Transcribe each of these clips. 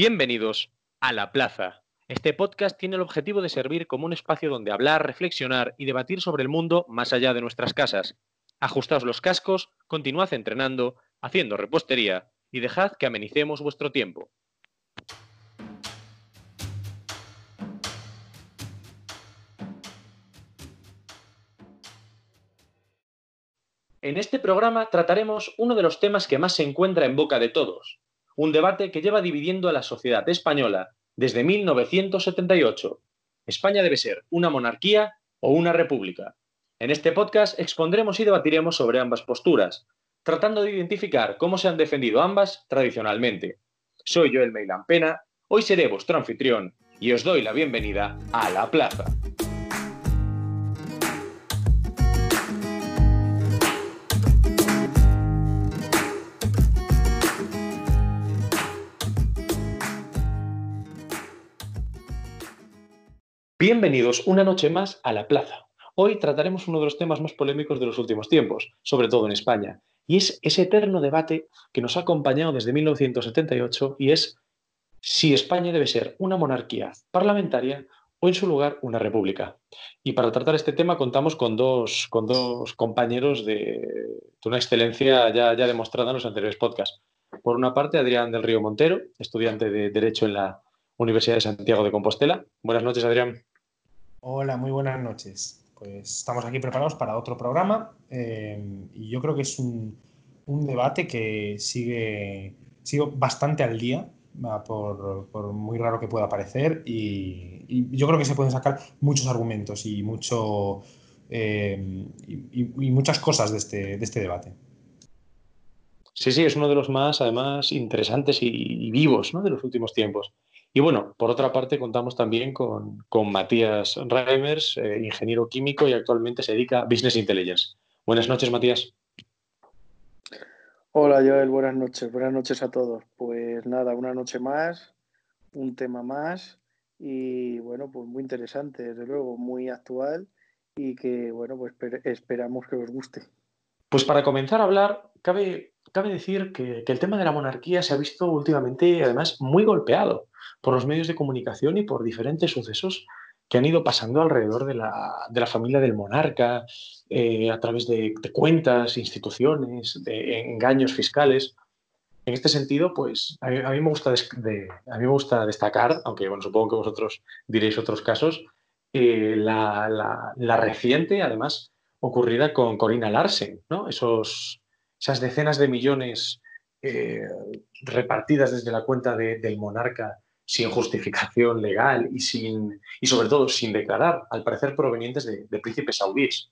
Bienvenidos a La Plaza. Este podcast tiene el objetivo de servir como un espacio donde hablar, reflexionar y debatir sobre el mundo más allá de nuestras casas. Ajustaos los cascos, continuad entrenando, haciendo repostería y dejad que amenicemos vuestro tiempo. En este programa trataremos uno de los temas que más se encuentra en boca de todos, un debate que lleva dividiendo a la sociedad española desde 1978. España debe ser una monarquía o una república. En este podcast expondremos y debatiremos sobre ambas posturas, tratando de identificar cómo se han defendido ambas tradicionalmente. Soy Joel Meilan Pena, hoy seré vuestro anfitrión y os doy la bienvenida a La Plaza. Bienvenidos una noche más a La Plaza. Hoy trataremos uno de los temas más polémicos de los últimos tiempos, sobre todo en España, y es ese eterno debate que nos ha acompañado desde 1978 y es si España debe ser una monarquía parlamentaria o en su lugar una república. Y para tratar este tema contamos con dos, compañeros de, una excelencia ya, ya demostrada en los anteriores podcasts. Por una parte, Adrián del Río Montero, estudiante de Derecho en la Universidad de Santiago de Compostela. Buenas noches, Adrián. Hola, muy buenas noches. Pues estamos aquí preparados para otro programa eh, y yo creo que es un, debate que sigue, sigue, bastante al día, por, muy raro que pueda parecer, y, yo creo que se pueden sacar muchos argumentos y, mucho, eh, y, muchas cosas de este, de este debate. Sí, sí, es uno de los más, además, interesantes y, vivos de los últimos tiempos. Y bueno, por otra parte, contamos también con, Matías Reimers, eh, ingeniero químico y actualmente se dedica a Business Intelligence. Buenas noches, Matías. Hola, Joel, buenas noches. Buenas noches a todos. Pues nada, una noche más, un tema más y bueno, pues muy interesante, desde luego, muy actual y que bueno, pues esperamos que os guste. Pues para comenzar a hablar, cabe, cabe decir que, el tema de la monarquía se ha visto últimamente, además, muy golpeado por los medios de comunicación y por diferentes sucesos que han ido pasando alrededor de la, familia del monarca, eh, a través de, cuentas, instituciones, de engaños fiscales. En este sentido, pues a mí, me, gusta a mí me gusta destacar, aunque bueno, supongo que vosotros diréis otros casos, eh, la, la, reciente, además, ocurrida con Corina Larsen, ¿no? Esos, esas decenas de millones eh, repartidas desde la cuenta del monarca sin justificación legal y, sin, y sobre todo sin declarar, al parecer provenientes de, príncipes saudíes.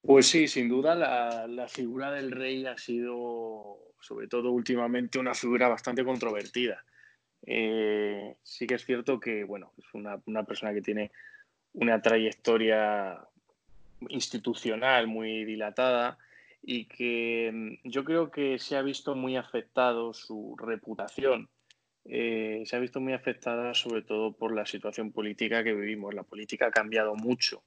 Pues sí, sin duda la, figura del rey ha sido, sobre todo últimamente, una figura bastante controvertida. Eh, sí que es cierto que, bueno, es una, una persona que tiene una trayectoria institucional muy dilatada y que mm, yo creo que se ha visto muy afectado su reputación. Eh, se ha visto muy afectada sobre todo por la situación política que vivimos. La política ha cambiado mucho.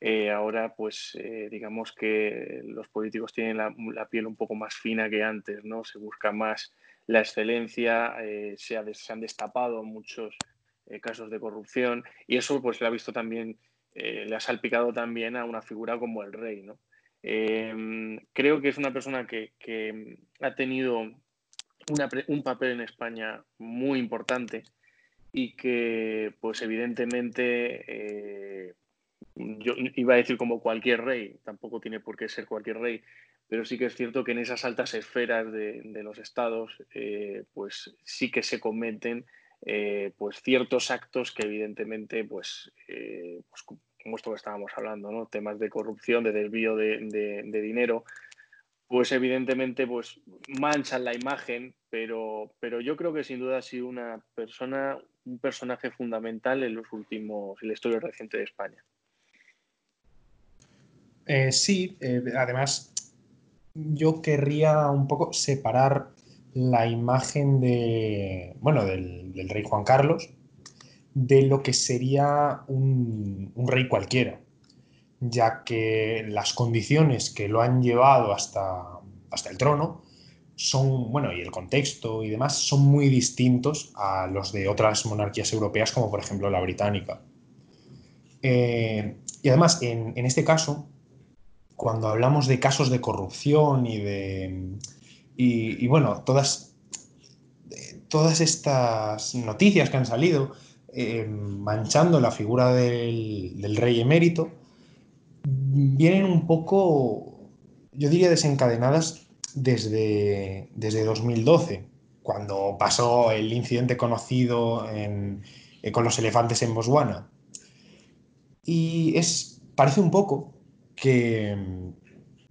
Eh, ahora, pues, eh, digamos que los políticos tienen la, piel un poco más fina que antes, ¿no? Se busca más la excelencia, se, han destapado muchos casos de corrupción y eso pues le ha visto también, le ha salpicado también a una figura como el rey, ¿no? Creo que es una persona que, ha tenido un papel en España muy importante y que pues evidentemente eh, yo iba a decir como cualquier rey, tampoco tiene por qué ser cualquier rey, pero sí que es cierto que en esas altas esferas de, los estados pues sí que se cometen eh, pues ciertos actos que evidentemente, pues, eh, pues, como esto que estábamos hablando, ¿no? temas de corrupción, de desvío de, dinero, pues evidentemente pues, manchan la imagen, pero, pero yo creo que sin duda ha sido una persona, un personaje fundamental en los últimos, en la historia reciente de España. Eh, sí, además yo querría un poco separar la imagen de, bueno, del, rey Juan Carlos de lo que sería un, rey cualquiera, ya que las condiciones que lo han llevado hasta, hasta el trono, son, bueno, y el contexto y demás son muy distintos a los de otras monarquías europeas, como por ejemplo la británica. Eh, y además, en, este caso, cuando hablamos de casos de corrupción y de. Y, bueno, todas, todas estas noticias que han salido eh, manchando la figura del rey emérito, vienen un poco, yo diría, desencadenadas desde, desde 2012, cuando pasó el incidente conocido eh, con los elefantes en Botswana. Y es, parece un poco que,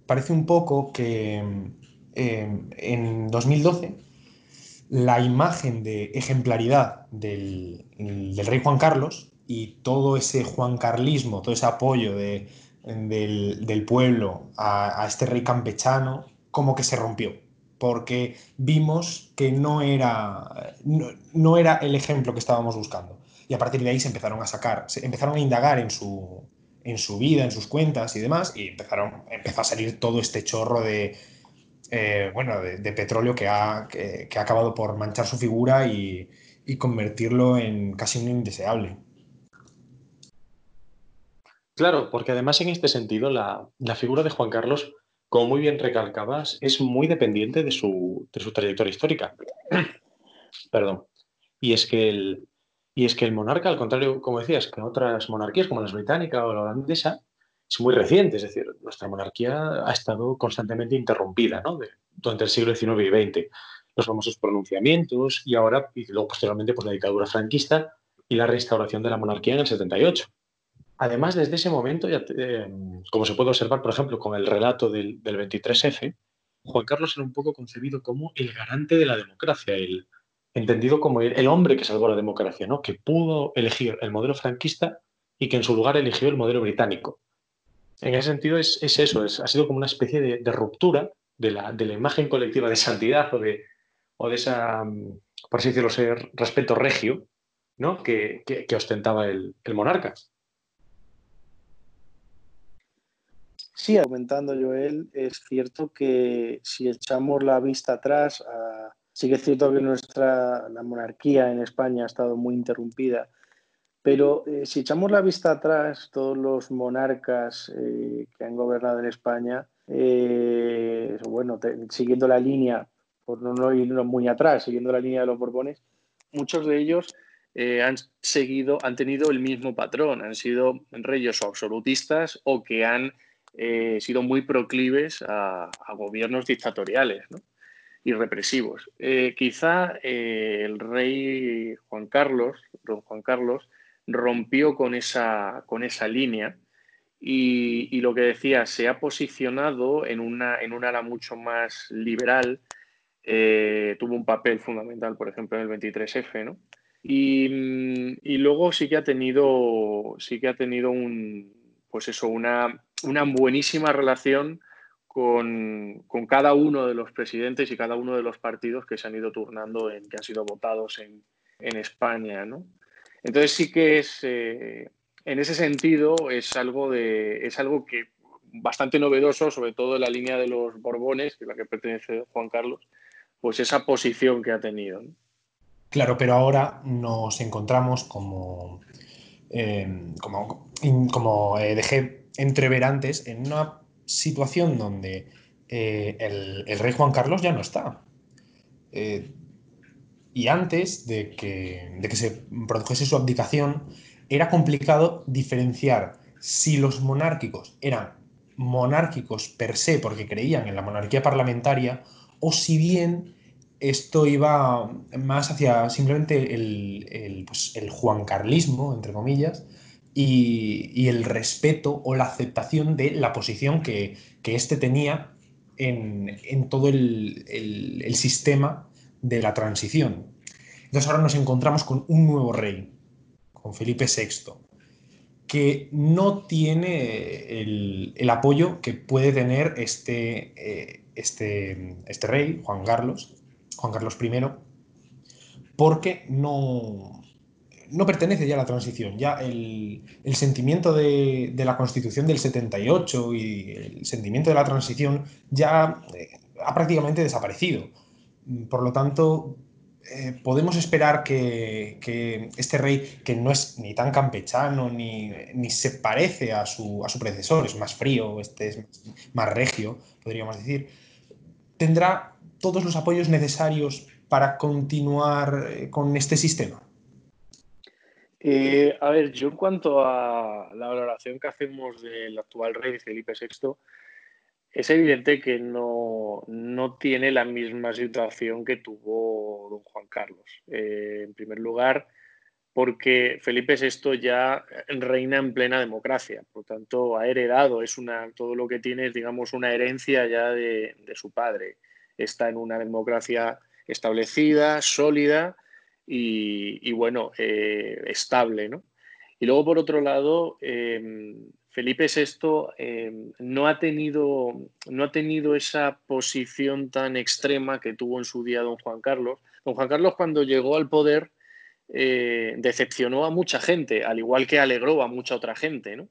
parece un poco que em, en 2012 la imagen de ejemplaridad del, rey Juan Carlos y todo ese juancarlismo, todo ese apoyo del, pueblo a, este rey campechano como que se rompió, porque vimos que no era, no, era el ejemplo que estábamos buscando. Y a partir de ahí se empezaron a sacar, se empezaron a indagar en su, en su vida, en sus cuentas y demás, y empezaron, empezó a salir todo este chorro de, eh, bueno, de, petróleo que ha, que, ha, acabado por manchar su figura y convertirlo en casi un indeseable. Claro, porque además en este sentido la, figura de Juan Carlos como muy bien recalcabas, es muy dependiente de su, trayectoria histórica. Perdón. Y es, que el, y es que el monarca, al contrario, como decías, que otras monarquías como la británica o la holandesa, es muy reciente. Es decir, nuestra monarquía ha estado constantemente interrumpida ¿no? durante el siglo XIX y XX. Los famosos pronunciamientos y ahora, y luego posteriormente, pues, la dictadura franquista y la restauración de la monarquía en el 78. Además, desde ese momento, eh, como se puede observar, por ejemplo, con el relato del, 23F, Juan Carlos era un poco concebido como el garante de la democracia, entendido como el, hombre que salvó la democracia, ¿no? que pudo elegir el modelo franquista y que en su lugar eligió el modelo británico. En ese sentido es, eso, ha sido como una especie de, ruptura de la, de la, imagen colectiva de santidad o de, o de esa, mm, por así decirlo, ser respeto regio ¿no? que, que, ostentaba el, el monarca. Sí, comentando Joel, es cierto que si echamos la vista atrás, sí que es cierto que nuestra la monarquía en España ha estado muy interrumpida, pero eh, si echamos la vista atrás, todos los monarcas eh, que han gobernado en España, eh, bueno, siguiendo la línea, por no, no irnos muy atrás, siguiendo la línea de los Borbones, muchos de ellos han seguido, han tenido el mismo patrón, han sido reyes absolutistas o que han eh, sido muy proclives a, gobiernos dictatoriales y represivos. Eh, quizá eh, el rey Juan Carlos, don Juan Carlos, rompió con esa, con esa línea y, lo que decía, se ha posicionado en una, en un ala mucho más liberal, tuvo un papel fundamental, por ejemplo, en el 23F, ¿no? Y, y, luego sí que ha tenido, sí que ha tenido un, pues eso, una, una buenísima relación con, cada uno de los presidentes y cada uno de los partidos que se han ido turnando, en, que han sido votados en, España. ¿no? Entonces sí que es, eh, en ese sentido, es algo, de, es algo que bastante novedoso, sobre todo en la línea de los Borbones, que la que pertenece Juan Carlos, pues esa posición que ha tenido. Claro, pero ahora nos encontramos como, eh, como, como eh, dejé entrever antes en una situación donde eh, el, rey Juan Carlos ya no está. Eh, y antes de que, de que se produjese su abdicación, era complicado diferenciar si los monárquicos eran monárquicos per se porque creían en la monarquía parlamentaria o si bien esto iba más hacia simplemente el, el, pues, el juancarlismo, entre comillas, y, el respeto o la aceptación de la posición que, que éste tenía en, todo el, sistema de la transición. Entonces ahora nos encontramos con un nuevo rey, con Felipe VI, que no tiene el, apoyo que puede tener este, eh, este, este rey, Juan Carlos, Juan Carlos I, porque no, no pertenece ya a la transición, ya el, sentimiento de, la Constitución del 78 y el sentimiento de la transición ya eh, ha prácticamente desaparecido. Por lo tanto, eh, podemos esperar que, este rey, que no es ni tan campechano ni, se parece a su, predecesor, es más frío, este es más regio, podríamos decir, tendrá todos los apoyos necesarios para continuar eh, con este sistema. Eh, a ver, yo en cuanto a la valoración que hacemos del actual rey Felipe VI, es evidente que no, tiene la misma situación que tuvo don Juan Carlos. Eh, en primer lugar, porque Felipe VI ya reina en plena democracia, por tanto ha heredado, es una, todo lo que tiene es, digamos, una herencia ya de, su padre. Está en una democracia establecida, sólida y, bueno, eh, estable, ¿no? Y luego, por otro lado, eh, Felipe VI em, no, ha tenido, no ha tenido esa posición tan extrema que tuvo en su día don Juan Carlos. Don Juan Carlos cuando llegó al poder eh, decepcionó a mucha gente, al igual que alegró a mucha otra gente. ¿no?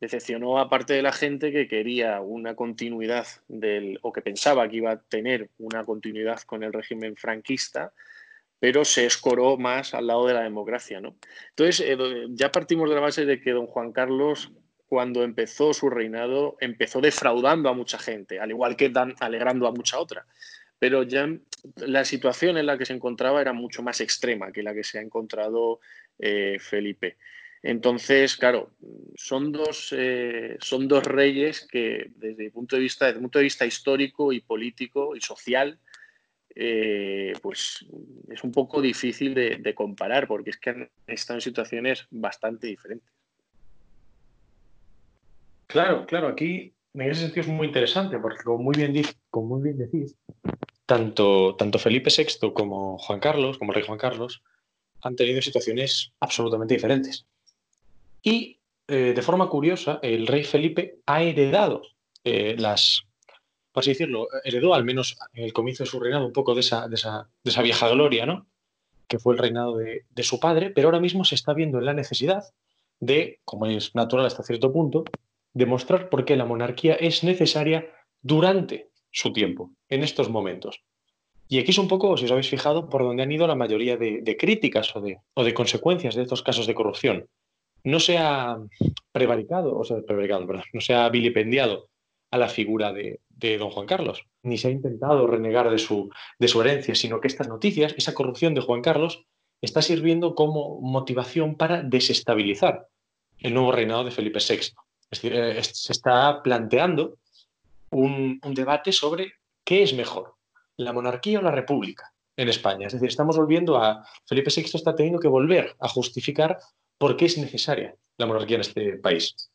Decepcionó a parte de la gente que quería una continuidad del, o que pensaba que iba a tener una continuidad con el régimen franquista, pero se escoró más al lado de la democracia. ¿no? Entonces, eh, ya partimos de la base de que don Juan Carlos cuando empezó su reinado, empezó defraudando a mucha gente, al igual que dan, alegrando a mucha otra. Pero ya la situación en la que se encontraba era mucho más extrema que la que se ha encontrado eh, Felipe. Entonces, claro, son dos, eh, son dos reyes que desde el punto de vista, desde el punto de vista histórico y político y social, eh, pues es un poco difícil de, comparar porque es que han estado en situaciones bastante diferentes. Claro, claro, aquí en ese sentido es muy interesante, porque como muy bien, como muy bien decís, tanto, tanto Felipe VI como Juan Carlos, como el rey Juan Carlos, han tenido situaciones absolutamente diferentes. Y eh, de forma curiosa, el rey Felipe ha heredado eh, las, por así decirlo, heredó al menos en el comienzo de su reinado un poco de esa, de esa, de esa vieja gloria, ¿no? Que fue el reinado de, su padre, pero ahora mismo se está viendo en la necesidad de, como es natural hasta cierto punto, demostrar por qué la monarquía es necesaria durante su tiempo, en estos momentos. Y aquí es un poco, si os habéis fijado, por donde han ido la mayoría de, críticas o de, o de, consecuencias de estos casos de corrupción. No se ha prevaricado, o sea, prevaricado, perdón, no se ha vilipendiado a la figura de, don Juan Carlos, ni se ha intentado renegar de su, de su herencia, sino que estas noticias, esa corrupción de Juan Carlos, está sirviendo como motivación para desestabilizar el nuevo reinado de Felipe VI. Es decir, eh, se está planteando un, debate sobre qué es mejor, la monarquía o la república en España. Es decir, estamos volviendo a... Felipe VI está teniendo que volver a justificar por qué es necesaria la monarquía en este país.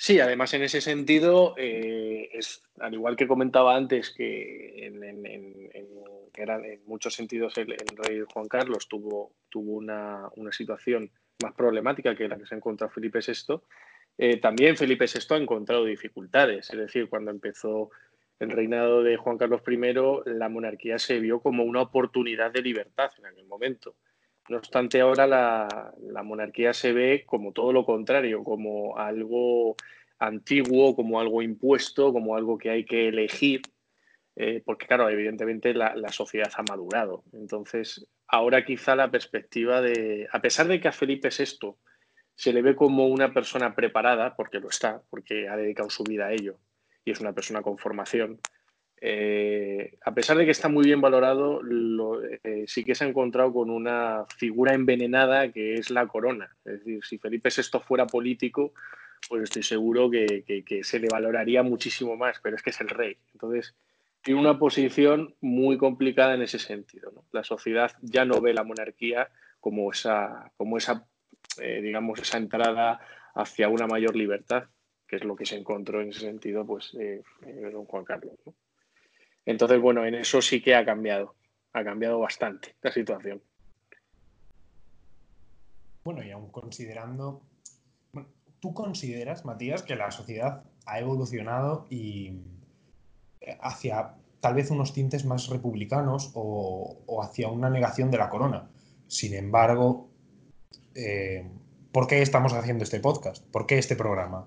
Sí, además en ese sentido, eh, es, al igual que comentaba antes que en, muchos sentidos el, rey Juan Carlos tuvo, tuvo una, una, situación más problemática que la que se encuentra Felipe VI, eh, también Felipe VI ha encontrado dificultades, es decir, cuando empezó el reinado de Juan Carlos I, la monarquía se vio como una oportunidad de libertad en aquel momento. No obstante, ahora la, monarquía se ve como todo lo contrario, como algo antiguo, como algo impuesto, como algo que hay que elegir, eh, porque claro, evidentemente la, sociedad ha madurado. Entonces, ahora quizá la perspectiva de, a pesar de que a Felipe VI se le ve como una persona preparada, porque lo está, porque ha dedicado su vida a ello y es una persona con formación. Eh, a pesar de que está muy bien valorado, eh, sí que se ha encontrado con una figura envenenada que es la corona. Es decir, si Felipe VI fuera político, pues estoy seguro que, se le valoraría muchísimo más, pero es que es el rey. Entonces, tiene una posición muy complicada en ese sentido. La sociedad ya no ve la monarquía como esa, como esa eh, digamos, esa entrada hacia una mayor libertad, que es lo que se encontró en ese sentido, pues, don Juan Carlos. Entonces, bueno, en eso sí que ha cambiado, ha cambiado bastante la situación. Bueno, y aún considerando, ¿tú consideras, Matías, que la sociedad ha evolucionado y eh, hacia tal vez unos tintes más republicanos o, hacia una negación de la corona? Sin embargo, eh, ¿por qué estamos haciendo este podcast? ¿Por qué este programa?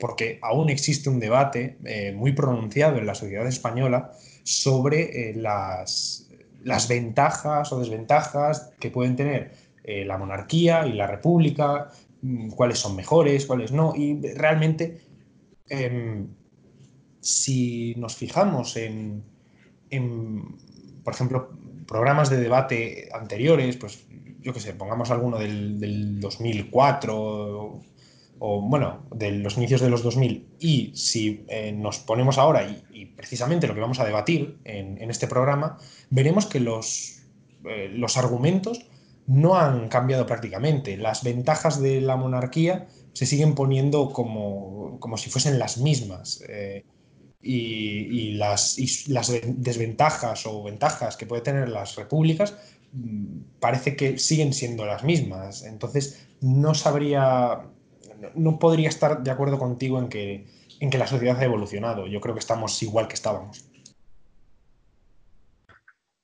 Porque aún existe un debate eh, muy pronunciado en la sociedad española sobre eh, las, las, ventajas o desventajas que pueden tener eh, la monarquía y la república, mm, cuáles son mejores, cuáles no, y realmente em, si nos fijamos en, por ejemplo, programas de debate anteriores, pues yo qué sé, pongamos alguno del, del 2004 o bueno, de los inicios de los 2000, y si eh, nos ponemos ahora, y, precisamente lo que vamos a debatir en, este programa, veremos que los, eh, los, argumentos no han cambiado prácticamente. Las ventajas de la monarquía se siguen poniendo como, como si fuesen las mismas. Eh, y, las, y, las, desventajas o ventajas que pueden tener las repúblicas mm, parece que siguen siendo las mismas. Entonces, no sabría no podría estar de acuerdo contigo en que, en que la sociedad ha evolucionado. Yo creo que estamos igual que estábamos.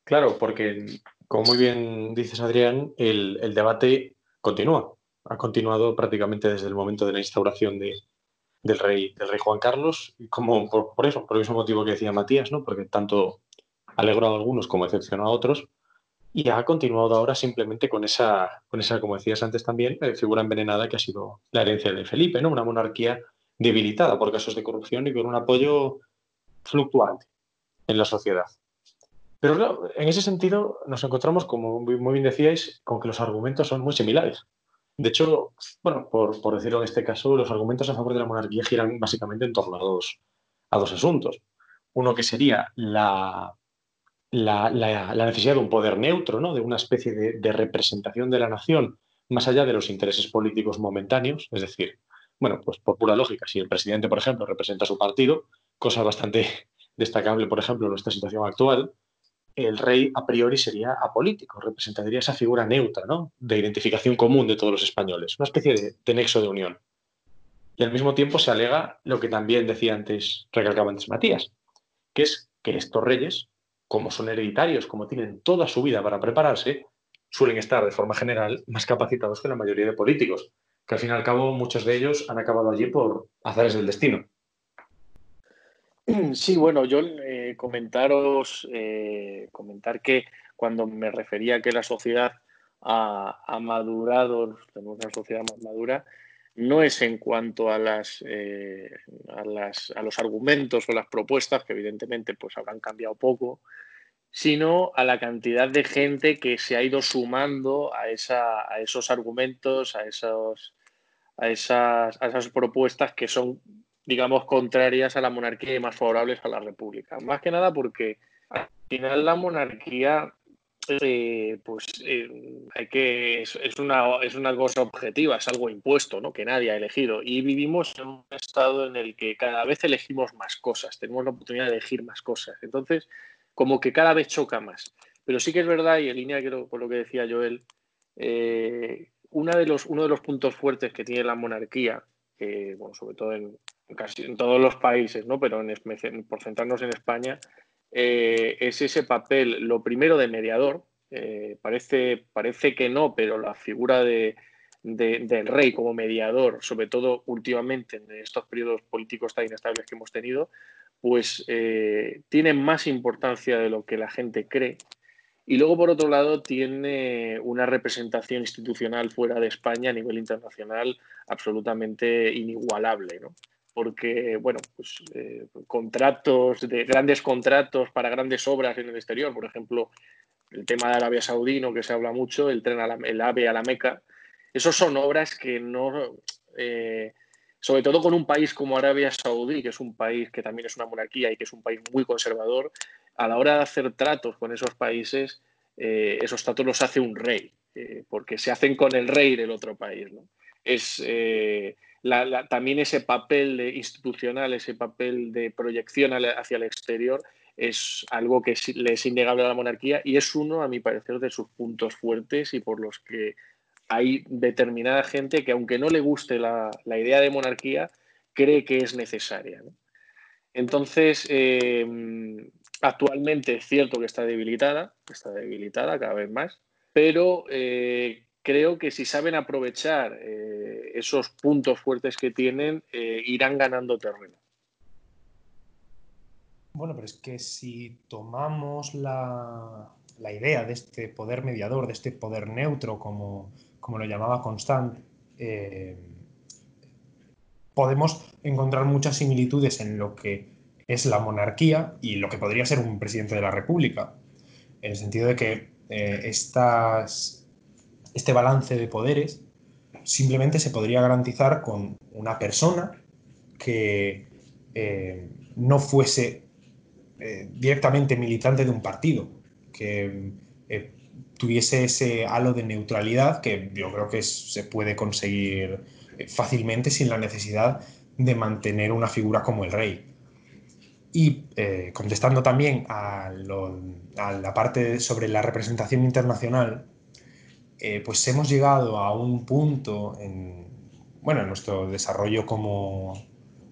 Claro, porque como muy bien dices, Adrián, el, debate continúa. Ha continuado prácticamente desde el momento de la instauración del, rey, del rey Juan Carlos, como por, eso, por el mismo motivo que decía Matías, ¿no? porque tanto alegró a algunos como decepcionó a otros, y ha continuado ahora simplemente con esa, con esa como decías antes también, eh, figura envenenada que ha sido la herencia de Felipe, ¿no? Una monarquía debilitada por casos de corrupción y con un apoyo fluctuante en la sociedad. Pero en ese sentido nos encontramos, como muy bien decíais, con que los argumentos son muy similares. De hecho, bueno, por, por decirlo en este caso, los argumentos a favor de la monarquía giran básicamente en torno a dos, a dos asuntos. Uno que sería la la, necesidad de un poder neutro, ¿no? de una especie de, representación de la nación más allá de los intereses políticos momentáneos. Es decir, bueno, pues por pura lógica, si el presidente, por ejemplo, representa a su partido, cosa bastante destacable, por ejemplo, en nuestra situación actual, el rey a priori sería apolítico, representaría esa figura neutra, ¿no? de identificación común de todos los españoles, una especie de, de nexo de unión. Y al mismo tiempo se alega lo que también decía antes, recalcaba antes Matías, que es que estos reyes como son hereditarios, como tienen toda su vida para prepararse, suelen estar de forma general más capacitados que la mayoría de políticos, que al fin y al cabo muchos de ellos han acabado allí por azares del destino. Sí, bueno, yo eh, comentaros, eh, comentar que cuando me refería a que la sociedad ha, ha, madurado, tenemos una sociedad más madura, no es en cuanto a, las, eh, a, las, a, los argumentos o las propuestas, que evidentemente pues habrán cambiado poco, sino a la cantidad de gente que se ha ido sumando a, esa, a esos argumentos, a, esos, a, a esas propuestas que son, digamos, contrarias a la monarquía y más favorables a la república. Más que nada porque al final la monarquía eh, pues eh, hay que es, una, es una cosa objetiva, es algo impuesto, ¿no? que nadie ha elegido. Y vivimos en un estado en el que cada vez elegimos más cosas, tenemos la oportunidad de elegir más cosas. Entonces, como que cada vez choca más. Pero sí que es verdad, y en línea con lo que decía Joel, eh, de los, uno de los puntos fuertes que tiene la monarquía, bueno, sobre todo en, casi en todos los países, ¿no? pero en, por centrarnos en España, eh, es ese papel, lo primero de mediador, eh, parece, parece que no, pero la figura de, del rey como mediador, sobre todo últimamente en estos periodos políticos tan inestables que hemos tenido, pues eh, tiene más importancia de lo que la gente cree. Y luego, por otro lado, tiene una representación institucional fuera de España a nivel internacional absolutamente inigualable. ¿no? Porque, bueno, pues eh, contratos, de grandes contratos para grandes obras en el exterior, por ejemplo, el tema de Arabia Saudí, que se habla mucho, el tren, a el AVE a la Meca, esos son obras que no, eh, sobre todo con un país como Arabia Saudí, que es un país que también es una monarquía y que es un país muy conservador, a la hora de hacer tratos con esos países, eh, esos tratos los hace un rey, porque se hacen con el rey del otro país. ¿no? Es, también ese papel institucional, ese papel de proyección hacia el exterior es algo que le es innegable a la monarquía y es uno, a mi parecer, de sus puntos fuertes y por los que hay determinada gente que, aunque no le guste la, idea de monarquía, cree que es necesaria. Entonces, em, actualmente es cierto que está debilitada, está debilitada cada vez más, pero eh, creo que si saben aprovechar eh, esos puntos fuertes que tienen, eh, irán ganando terreno. Bueno, pero es que si tomamos la, idea de este poder mediador, de este poder neutro, como, lo llamaba Constant, eh, podemos encontrar muchas similitudes en lo que es la monarquía y lo que podría ser un presidente de la República, en el sentido de que estas, este balance de poderes simplemente se podría garantizar con una persona que eh, no fuese eh, directamente militante de un partido, que eh, tuviese ese halo de neutralidad que yo creo que se puede conseguir fácilmente sin la necesidad de mantener una figura como el rey. Y contestando también a, la parte sobre la representación internacional, pues hemos llegado a un punto en, bueno, en nuestro desarrollo como,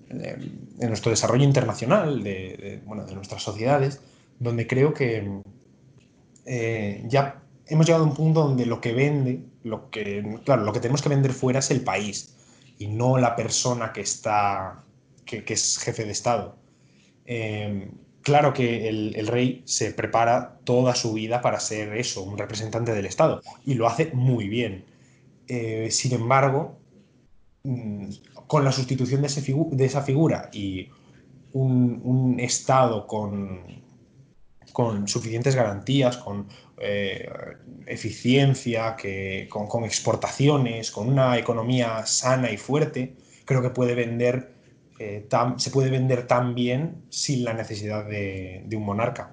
en nuestro desarrollo internacional de, nuestras sociedades, donde creo que eh, ya hemos llegado a un punto donde lo que vende, lo que, claro, lo que tenemos que vender fuera es el país y no la persona que está, que, es jefe de Estado. Eh, claro que el, rey se prepara toda su vida para ser eso, un representante del Estado, y lo hace muy bien. Eh, sin embargo, mm, con la sustitución de, esa figura y un, Estado con, suficientes garantías, con eh, eficiencia, con, exportaciones, con una economía sana y fuerte, creo que puede vender, eh, se puede vender tan bien sin la necesidad de un monarca.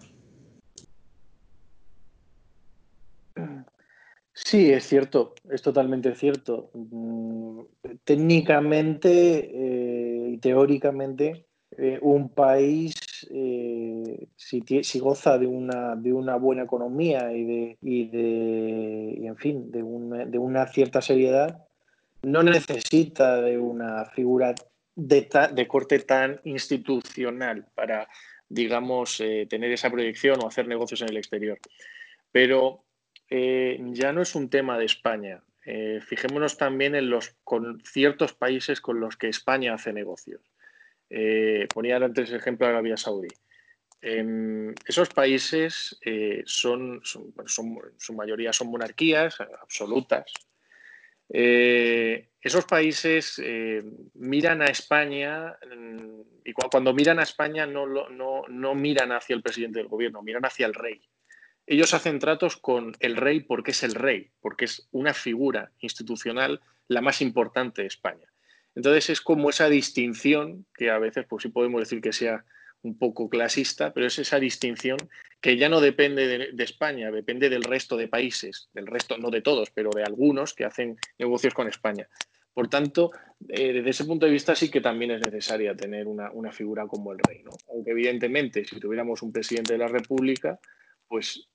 Sí, es cierto, es totalmente cierto. Mm, técnicamente eh, y teóricamente, eh, un país, si, si, goza de una, de una buena economía y de, y de en fin, de una, de una, cierta seriedad, no necesita de una figura de, corte tan institucional para, digamos, tener esa proyección o hacer negocios en el exterior. Pero eh, ya no es un tema de España. Eh, fijémonos también en los con ciertos países con los que España hace negocios. Eh, ponía antes el ejemplo de Arabia Saudí. Em, esos países son, su mayoría son monarquías absolutas. Esos países miran a España mm, y cuando miran a España no miran hacia el presidente del gobierno, miran hacia el rey ellos hacen tratos con el rey porque es el rey, porque es una figura institucional la más importante de España. Entonces es como esa distinción, que a veces pues sí podemos decir que sea un poco clasista, pero es esa distinción que ya no depende de, España, depende del resto de países, del resto, no de todos, pero de algunos que hacen negocios con España. Por tanto, eh, desde ese punto de vista sí que también es necesaria tener una, una figura como el rey. ¿no? Aunque evidentemente si tuviéramos un presidente de la República, pues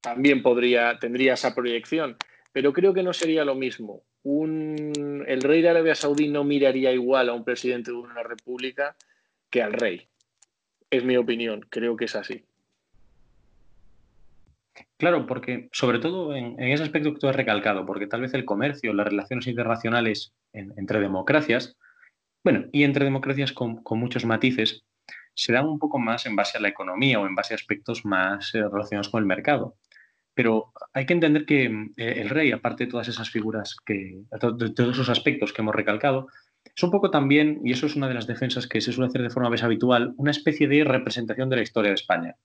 también podría, tendría esa proyección, pero creo que no sería lo mismo. Un, el rey de Arabia Saudí no miraría igual a un presidente de una república que al rey. Es mi opinión, creo que es así. Claro, porque sobre todo en, ese aspecto que tú has recalcado, porque tal vez el comercio, las relaciones internacionales entre democracias, bueno, y entre democracias con, muchos matices, se dan un poco más en base a la economía o en base a aspectos más eh, relacionados con el mercado. Pero hay que entender que eh, el rey, aparte de todas esas figuras, que, de todos esos aspectos que hemos recalcado, es un poco también, y eso es una de las defensas que se suele hacer de forma más habitual, una especie de representación de la historia de España.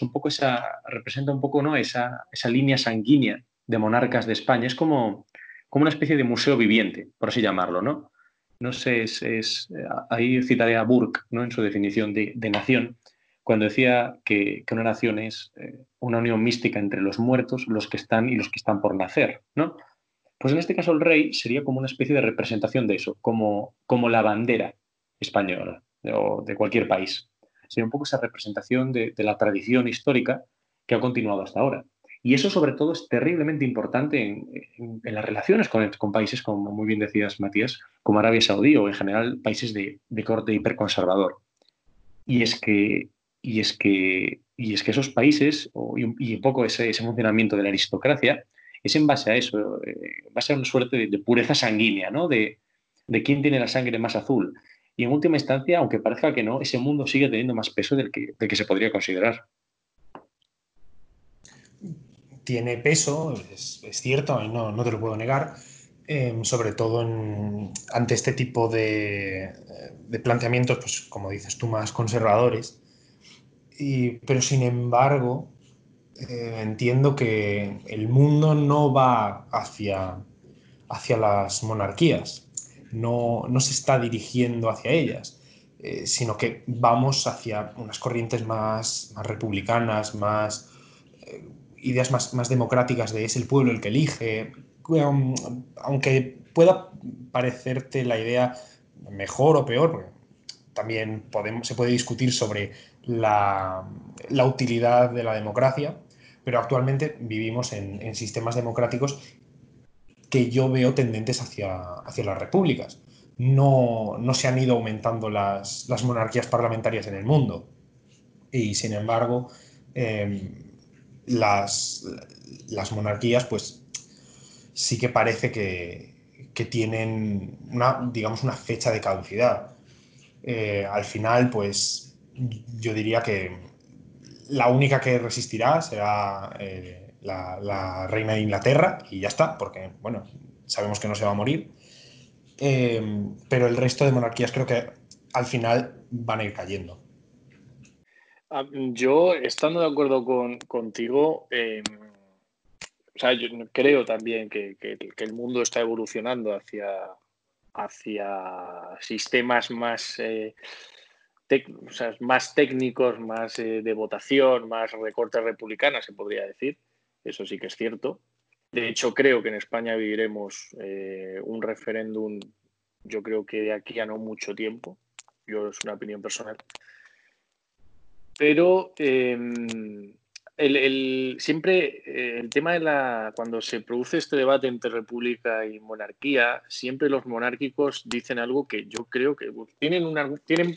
Un poco esa, representa un poco ¿no? esa, esa línea sanguínea de monarcas de España. Es como, como una especie de museo viviente, por así llamarlo, ¿no? No sé, es, es ahí citaré a Burke ¿no? en su definición de, de nación, cuando decía que, una nación es eh, una unión mística entre los muertos, los que están y los que están por nacer, ¿no? Pues en este caso el rey sería como una especie de representación de eso, como, como la bandera española o de cualquier país. Sería un poco esa representación de, la tradición histórica que ha continuado hasta ahora. Y eso sobre todo es terriblemente importante en, las relaciones con, con, países, como muy bien decías Matías, como Arabia Saudí o en general países de, de corte hiperconservador. Y es que y es que, y es que esos países, y, un, poco ese, ese, funcionamiento de la aristocracia, es en base a eso, eh, va a ser una suerte de, pureza sanguínea, ¿no? De, de, quién tiene la sangre más azul. Y en última instancia, aunque parezca que no, ese mundo sigue teniendo más peso del que, se podría considerar. Tiene peso, es, cierto, no, te lo puedo negar, Em, sobre todo ante este tipo de, planteamientos, pues como dices tú, más conservadores. pero sin embargo, eh, entiendo que el mundo no va hacia las monarquías, no, se está dirigiendo hacia ellas, eh, sino que vamos hacia unas corrientes más, republicanas, más eh, ideas más, más democráticas de es el pueblo el que elige, aunque pueda parecerte la idea mejor o peor, también podemos, se puede discutir sobre la, utilidad de la democracia, pero actualmente vivimos en, sistemas democráticos que yo veo tendentes hacia, hacia las repúblicas. No, se han ido aumentando las, monarquías parlamentarias en el mundo. Y sin embargo, em, las, las monarquías pues sí que parece que, tienen una, digamos, una fecha de caducidad. Eh, al final, pues yo diría que la única que resistirá será eh, la, reina de Inglaterra y ya está, porque, bueno, sabemos que no se va a morir. Eh, pero el resto de monarquías creo que al final van a ir cayendo. Ah, yo, estando de acuerdo con, contigo, o sea, yo creo también que, el mundo está evolucionando hacia, hacia sistemas más, eh, más técnicos, más eh, de votación, más recortes republicanas, se podría decir. Eso sí que es cierto. De hecho, creo que en España viviremos eh, un referéndum, yo creo que de aquí a no mucho tiempo. Yo es una opinión personal. Pero em, el, siempre eh, el tema de la. Cuando se produce este debate entre república y monarquía, siempre los monárquicos dicen algo que yo creo que tienen una. Tienen,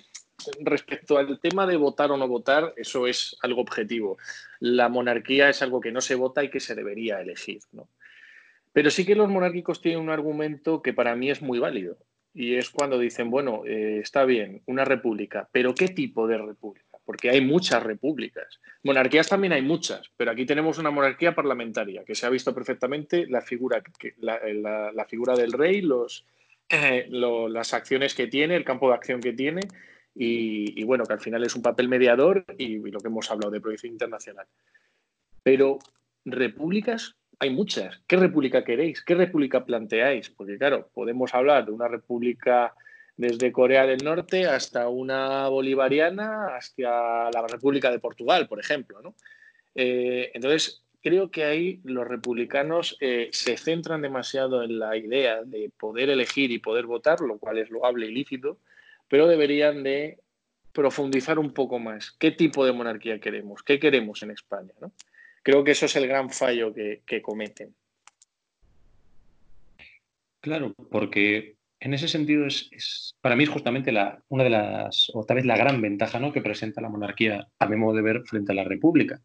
respecto al tema de votar o no votar, eso es algo objetivo. La monarquía es algo que no se vota y que se debería elegir. ¿no? Pero sí que los monárquicos tienen un argumento que para mí es muy válido. Y es cuando dicen, bueno, eh, está bien, una república, pero ¿qué tipo de república? porque hay muchas repúblicas. Monarquías también hay muchas, pero aquí tenemos una monarquía parlamentaria, que se ha visto perfectamente la figura, la, figura del rey, los, eh, las acciones que tiene, el campo de acción que tiene, y, bueno, que al final es un papel mediador y, lo que hemos hablado de proyección internacional. Pero repúblicas hay muchas. ¿Qué república queréis? ¿Qué república planteáis? Porque claro, podemos hablar de una república desde Corea del Norte hasta una bolivariana, hasta la República de Portugal, por ejemplo. ¿no? Eh, entonces, creo que ahí los republicanos eh, se centran demasiado en la idea de poder elegir y poder votar, lo cual es loable y lícito, pero deberían de profundizar un poco más. ¿Qué tipo de monarquía queremos? ¿Qué queremos en España? ¿no? Creo que eso es el gran fallo que, cometen. Claro, porque en ese sentido, es, para mí es justamente la, una de las, o tal vez la gran ventaja ¿no? que presenta la monarquía, a mi modo de ver, frente a la república.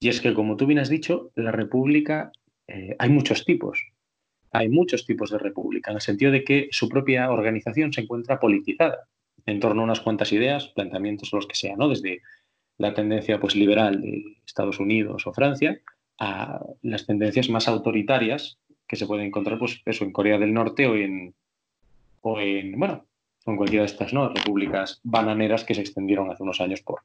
Y es que, como tú bien has dicho, la república eh, hay muchos tipos. Hay muchos tipos de república, en el sentido de que su propia organización se encuentra politizada en torno a unas cuantas ideas, planteamientos o los que sean, ¿no? desde la tendencia pues, liberal de Estados Unidos o Francia a las tendencias más autoritarias que se pueden encontrar pues, eso, en Corea del Norte o en, o en, bueno, en cualquiera de estas ¿no? repúblicas bananeras que se extendieron hace unos años por,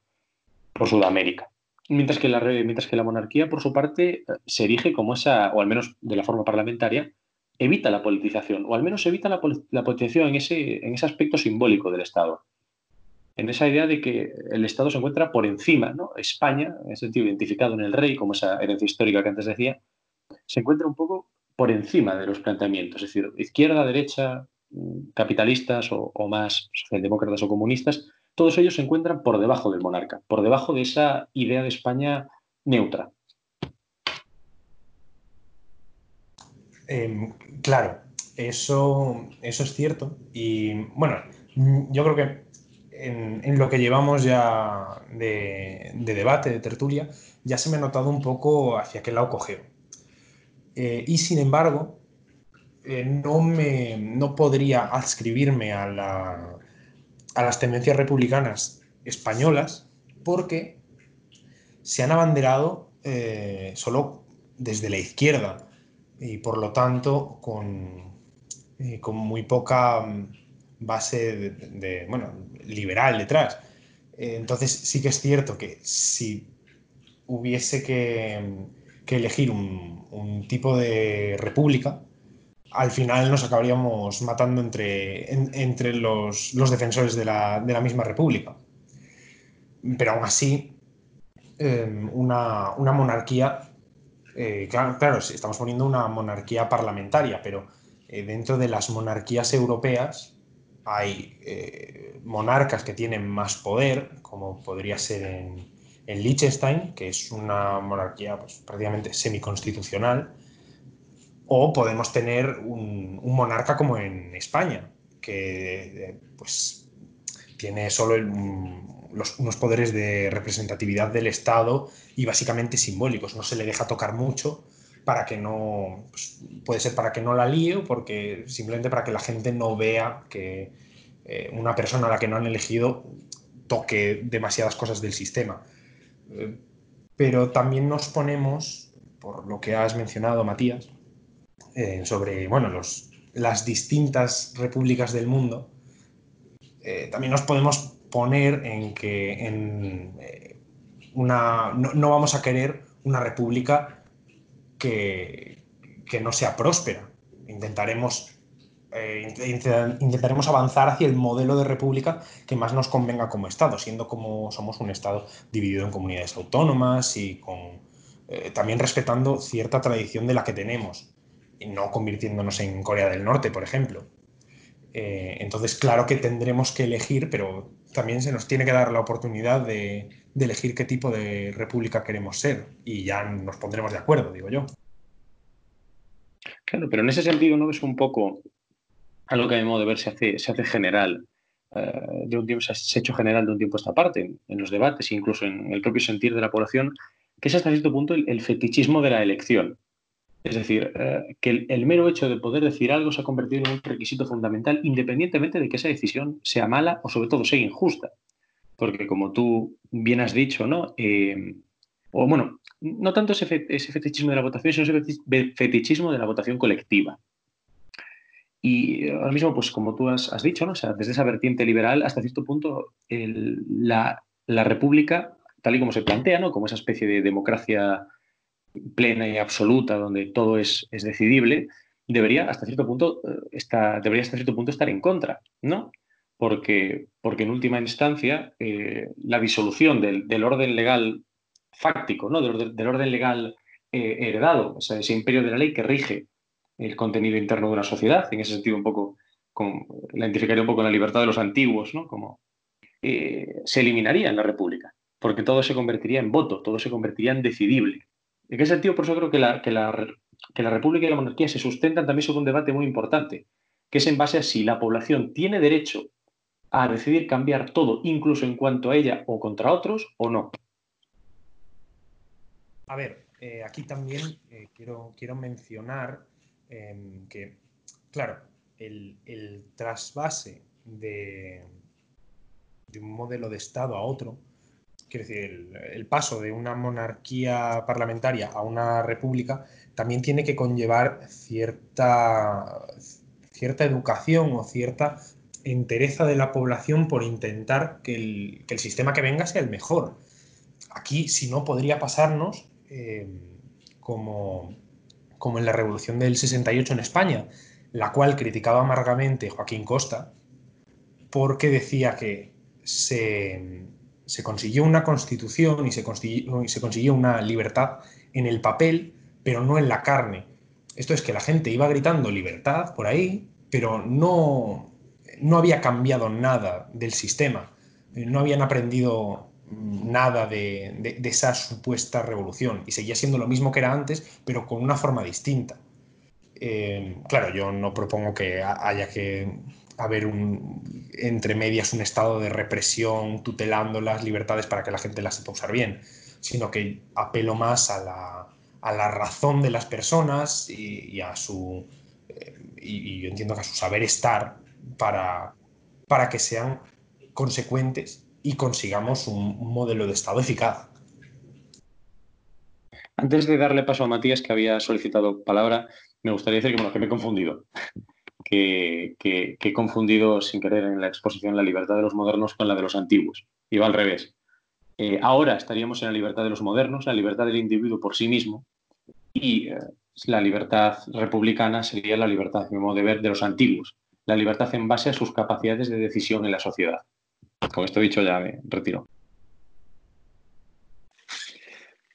por Sudamérica. Mientras que, la, mientras que la monarquía, por su parte, se erige como esa, o al menos de la forma parlamentaria, evita la politización, o al menos evita la, la politización en ese, en ese aspecto simbólico del Estado. En esa idea de que el Estado se encuentra por encima, ¿no? España, en sentido identificado en el rey, como esa herencia histórica que antes decía, se encuentra un poco por encima de los planteamientos. Es decir, izquierda, derecha, capitalistas o, más socialdemócratas o comunistas, todos ellos se encuentran por debajo del monarca, por debajo de esa idea de España neutra. Em, claro, eso, eso es cierto. Y bueno, yo creo que en, lo que llevamos ya de, debate, de tertulia, ya se me ha notado un poco hacia qué lado cogeo. Eh, y sin embargo, eh, no, me, no podría adscribirme a, la, a las tendencias republicanas españolas porque se han abanderado eh, solo desde la izquierda y por lo tanto con, con muy poca mm, base de, bueno, liberal detrás. entonces sí que es cierto que si hubiese que, elegir un, tipo de república, al final nos acabaríamos matando entre, entre los, defensores de la, misma república. Pero aún así, em, una, monarquía, eh, claro, estamos poniendo una monarquía parlamentaria, pero eh, dentro de las monarquías europeas hay eh, monarcas que tienen más poder, como podría ser en, en Liechtenstein, que es una monarquía pues, prácticamente semiconstitucional, o podemos tener un, monarca como en España, que pues, tiene solo unos poderes de representatividad del Estado y básicamente simbólicos. No se le deja tocar mucho para que no, pues, puede ser para que no la líe o porque simplemente para que la gente no vea que eh, una persona a la que no han elegido toque demasiadas cosas del sistema. Eh, pero también nos ponemos, por lo que has mencionado, Matías, eh, sobre bueno, los, las distintas repúblicas del mundo, también nos podemos poner en que en, una, no, vamos a querer una república que, que no sea próspera. Intentaremos eh, intentaremos avanzar hacia el modelo de república que más nos convenga como Estado, siendo como somos un Estado dividido en comunidades autónomas y con, eh, también respetando cierta tradición de la que tenemos, y no convirtiéndonos en Corea del Norte, por ejemplo. Eh, entonces, claro que tendremos que elegir, pero también se nos tiene que dar la oportunidad de, elegir qué tipo de república queremos ser y ya nos pondremos de acuerdo, digo yo. Claro, pero en ese sentido no es un poco algo que a mi modo de ver se hace, se hace general. Eh, de un tiempo, se ha hecho general de un tiempo a esta parte, en, los debates, incluso en el propio sentir de la población, que es hasta cierto punto el, fetichismo de la elección. Es decir, eh, que el, mero hecho de poder decir algo se ha convertido en un requisito fundamental, independientemente de que esa decisión sea mala o sobre todo sea injusta. Porque como tú bien has dicho, ¿no? Eh, o bueno, no tanto ese, fetichismo de la votación, sino ese fetichismo de la votación colectiva. Y ahora mismo, pues como tú has, dicho, ¿no? desde esa vertiente liberal hasta cierto punto, la, república, tal y como se plantea, ¿no? como esa especie de democracia plena y absoluta donde todo es, decidible, debería hasta cierto punto eh, debería hasta cierto punto estar en contra, ¿no? Porque, porque en última instancia eh, la disolución del, orden legal fáctico, ¿no? del, orden, legal eh, heredado, o sea, ese imperio de la ley que rige el contenido interno de una sociedad. En ese sentido, un poco, la identificaría un poco con la libertad de los antiguos, ¿no? Como se eliminaría en la República, porque todo se convertiría en voto, todo se convertiría en decidible. En ese sentido, por eso creo que la, que la, que la República y la monarquía se sustentan también sobre un debate muy importante, que es en base a si la población tiene derecho a decidir cambiar todo, incluso en cuanto a ella o contra otros, o no. A ver, eh, aquí también eh, quiero, quiero mencionar Em, que, claro, el, trasvase de, de, un modelo de Estado a otro, quiero decir, el, paso de una monarquía parlamentaria a una república, también tiene que conllevar cierta, cierta educación o cierta entereza de la población por intentar que el, sistema que venga sea el mejor. Aquí, si no, podría pasarnos em, como, como en la Revolución del 68 en España, la cual criticaba amargamente Joaquín Costa, porque decía que se, consiguió una constitución y se consiguió, se una libertad en el papel, pero no en la carne. Esto es que la gente iba gritando libertad por ahí, pero no, no había cambiado nada del sistema. No habían aprendido nada de, esa supuesta revolución y seguía siendo lo mismo que era antes, pero con una forma distinta. Eh, claro, yo no propongo que haya que haber un, entre medias un estado de represión tutelando las libertades para que la gente las sepa usar bien, sino que apelo más a a la razón de las personas y, a su, eh, y, yo entiendo que a su saber estar para, para que sean consecuentes y consigamos un, modelo de Estado eficaz. Antes de darle paso a Matías, que había solicitado palabra, me gustaría decir que me he confundido. Que, he confundido sin querer en la exposición la libertad de los modernos con la de los antiguos. Iba al revés. Eh, ahora estaríamos en la libertad de los modernos, la libertad del individuo por sí mismo, y eh, la libertad republicana sería la libertad, mi modo de ver, de los antiguos, la libertad en base a sus capacidades de decisión en la sociedad. Con esto dicho ya me retiro.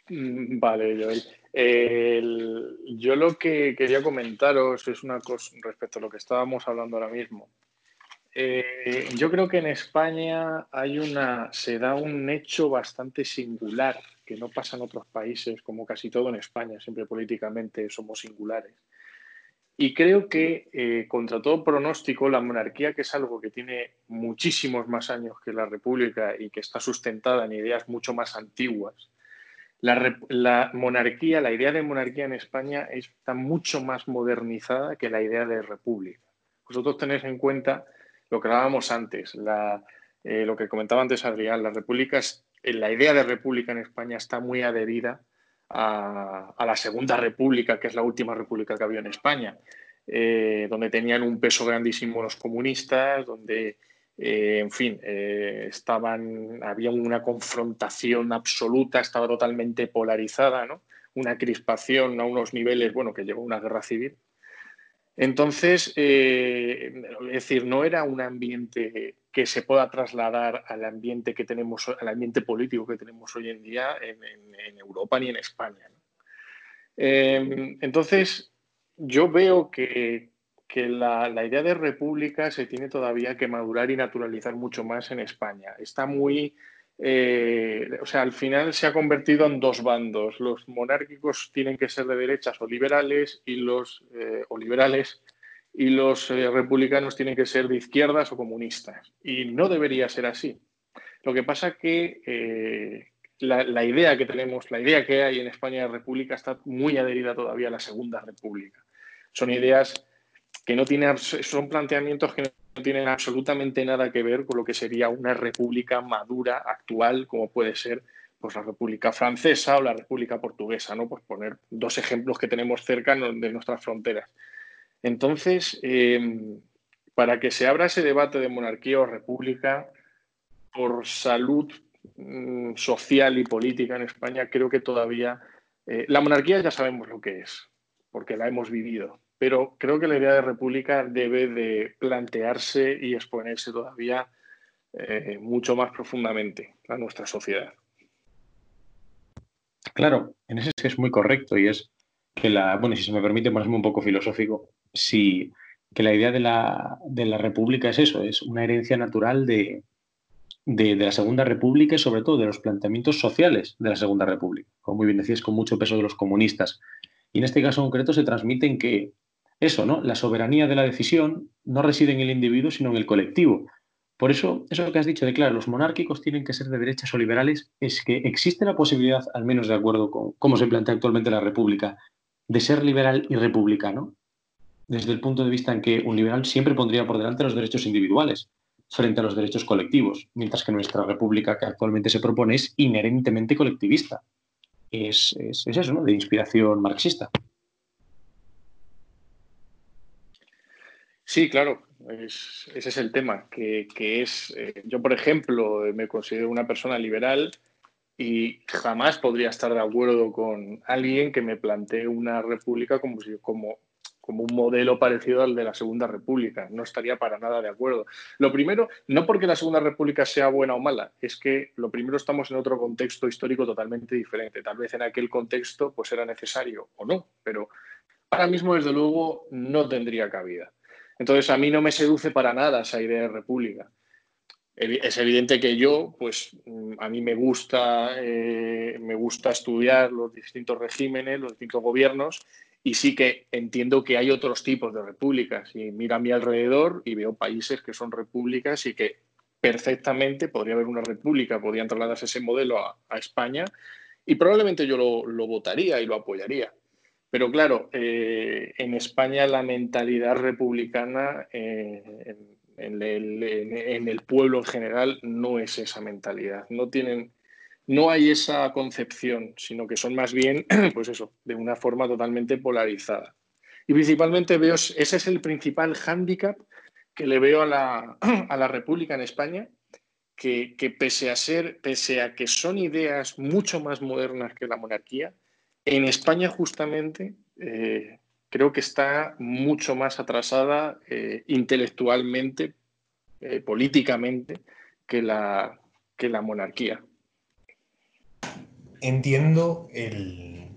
Mm, vale, Joel. Yo lo que quería comentaros es una cosa respecto a lo que estábamos hablando ahora mismo. Eh, yo creo que en España hay una, se da un hecho bastante singular que no pasa en otros países, como casi todo en España, siempre políticamente somos singulares. Y creo que, eh, contra todo pronóstico, la monarquía, que es algo que tiene muchísimos más años que la república y que está sustentada en ideas mucho más antiguas, la, monarquía, la idea de monarquía en España está mucho más modernizada que la idea de república. Vosotros tenéis en cuenta lo que hablábamos antes, eh, lo que comentaba antes Adrián, las repúblicas, eh, la idea de república en España está muy adherida a, la Segunda República, que es la última república que había en España, eh, donde tenían un peso grandísimo los comunistas, donde, en fin, estaban, había una confrontación absoluta, estaba totalmente polarizada, una crispación a unos niveles, bueno, que llevó a una guerra civil. Entonces, eh, decir, no era un ambiente que se pueda trasladar al ambiente que tenemos, al ambiente político que tenemos hoy en día en, Europa ni en España. Entonces, yo veo que, la, idea de república se tiene todavía que madurar y naturalizar mucho más en España. Está muy eh, o sea, al final se ha convertido en dos bandos. Los monárquicos tienen que ser de derechas o liberales y los eh, o liberales y los eh, republicanos tienen que ser de izquierdas o comunistas. Y no debería ser así. Lo que pasa que la, la, idea que tenemos, la idea que hay en España de república está muy adherida todavía a la Segunda República. Son ideas que no tienen, son planteamientos que no no tienen absolutamente nada que ver con lo que sería una república madura, actual, como puede ser pues, la República Francesa o la República Portuguesa, ¿no? Pues poner dos ejemplos que tenemos cerca de nuestras fronteras. Entonces, em, para que se abra ese debate de monarquía o república, por salud mm, social y política en España, creo que todavía eh, la monarquía ya sabemos lo que es, porque la hemos vivido pero creo que la idea de república debe de plantearse y exponerse todavía eh, mucho más profundamente a nuestra sociedad. Claro, en ese es muy correcto y es que la, bueno, si se me permite ponerme un poco filosófico, si que la idea de la, de la república es eso, es una herencia natural de, de, de, la Segunda República y sobre todo de los planteamientos sociales de la Segunda República, como muy bien decías, con mucho peso de los comunistas. Y en este caso concreto se transmiten que eso, ¿no? La soberanía de la decisión no reside en el individuo, sino en el colectivo. Por eso, eso que has dicho de, claro, los monárquicos tienen que ser de derechas o liberales, es que existe la posibilidad, al menos de acuerdo con cómo se plantea actualmente la República, de ser liberal y republicano, desde el punto de vista en que un liberal siempre pondría por delante los derechos individuales frente a los derechos colectivos, mientras que nuestra República que actualmente se propone es inherentemente colectivista. Es, es eso, ¿no? De inspiración marxista. Sí, claro, ese es el tema, que, es, eh, yo por ejemplo me considero una persona liberal y jamás podría estar de acuerdo con alguien que me plantee una república como, como, como un modelo parecido al de la Segunda República. No estaría para nada de acuerdo. Lo primero, no porque la Segunda República sea buena o mala, es que lo primero estamos en otro contexto histórico totalmente diferente. Tal vez en aquel contexto pues era necesario o no, pero ahora mismo desde luego no tendría cabida. Entonces, a mí no me seduce para nada esa idea de república. Es evidente que yo, pues mm, a mí me gusta, eh, me gusta estudiar los distintos regímenes, los distintos gobiernos, y sí que entiendo que hay otros tipos de repúblicas. Y miro a mi alrededor y veo países que son repúblicas y que perfectamente podría haber una república, podrían trasladarse ese modelo a, España y probablemente yo lo, votaría y lo apoyaría. Pero claro, eh, en España la mentalidad republicana eh, en, el, pueblo en general no es esa mentalidad. No tienen, no hay esa concepción, sino que son más bien, pues eso, de una forma totalmente polarizada. Y principalmente veo, ese es el principal hándicap que le veo a la, a la República en España, que, pese a ser, pese a que son ideas mucho más modernas que la monarquía, en España justamente eh, creo que está mucho más atrasada eh, intelectualmente, eh, políticamente, que la, que la monarquía. Entiendo el,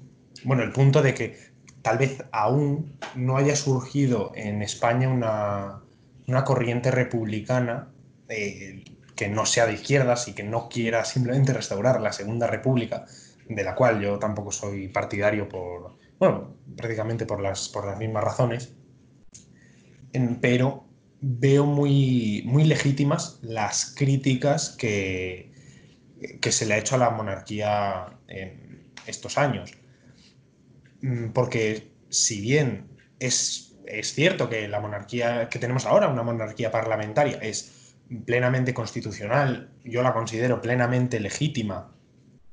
bueno, el punto de que tal vez aún no haya surgido en España una, una corriente republicana que no sea de izquierdas y que no quiera simplemente restaurar la Segunda República, de la cual yo tampoco soy partidario por, bueno, prácticamente por las, por las mismas razones, pero veo muy, muy legítimas las críticas que, que se le ha hecho a la monarquía en estos años. Mm, porque si bien es, es cierto que la monarquía que tenemos ahora, una monarquía parlamentaria, es plenamente constitucional, yo la considero plenamente legítima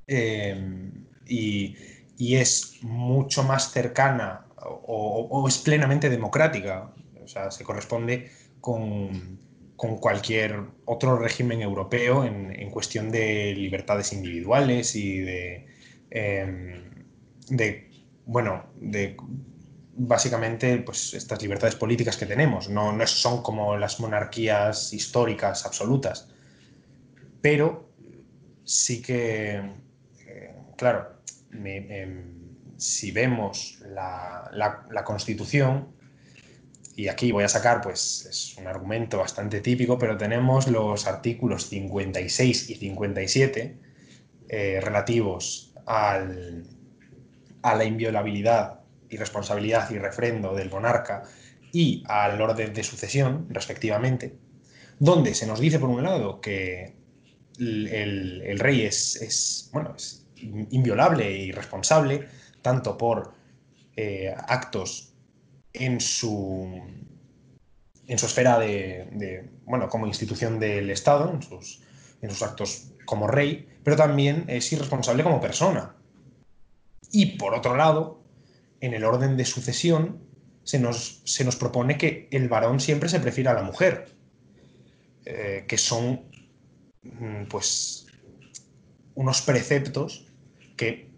eh, y, es mucho más cercana o, es plenamente democrática, o sea, se corresponde con, cualquier otro régimen europeo en, cuestión de libertades individuales y de, eh, de bueno, de básicamente pues, estas libertades políticas que tenemos. No, no son como las monarquías históricas absolutas. Pero sí que, claro, em, si vemos la, Constitución, y aquí voy a sacar, pues es un argumento bastante típico, pero tenemos los artículos 56 y 57 eh, relativos al, a la inviolabilidad y responsabilidad y refrendo del monarca y al orden de sucesión, respectivamente, donde se nos dice, por un lado, que el, rey es, bueno, es inviolable y responsable, tanto por eh, actos en su, en su esfera de, bueno, como institución del Estado, en sus, en sus actos como rey, pero también es irresponsable como persona. Y por otro lado, en el orden de sucesión se nos, se nos propone que el varón siempre se prefiera a la mujer, eh, que son mm, pues unos preceptos que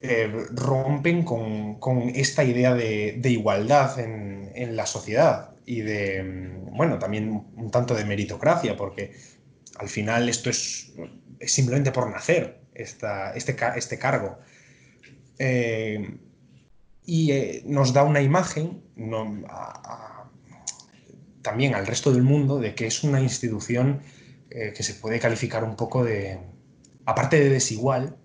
eh, rompen con, esta idea de, igualdad en, la sociedad y de, mm, bueno, también un tanto de meritocracia, porque al final esto es, simplemente por nacer, esta, este, este cargo. Eh, y eh, nos da una imagen también al resto del mundo de que es una institución que se puede calificar un poco de, aparte de desigual,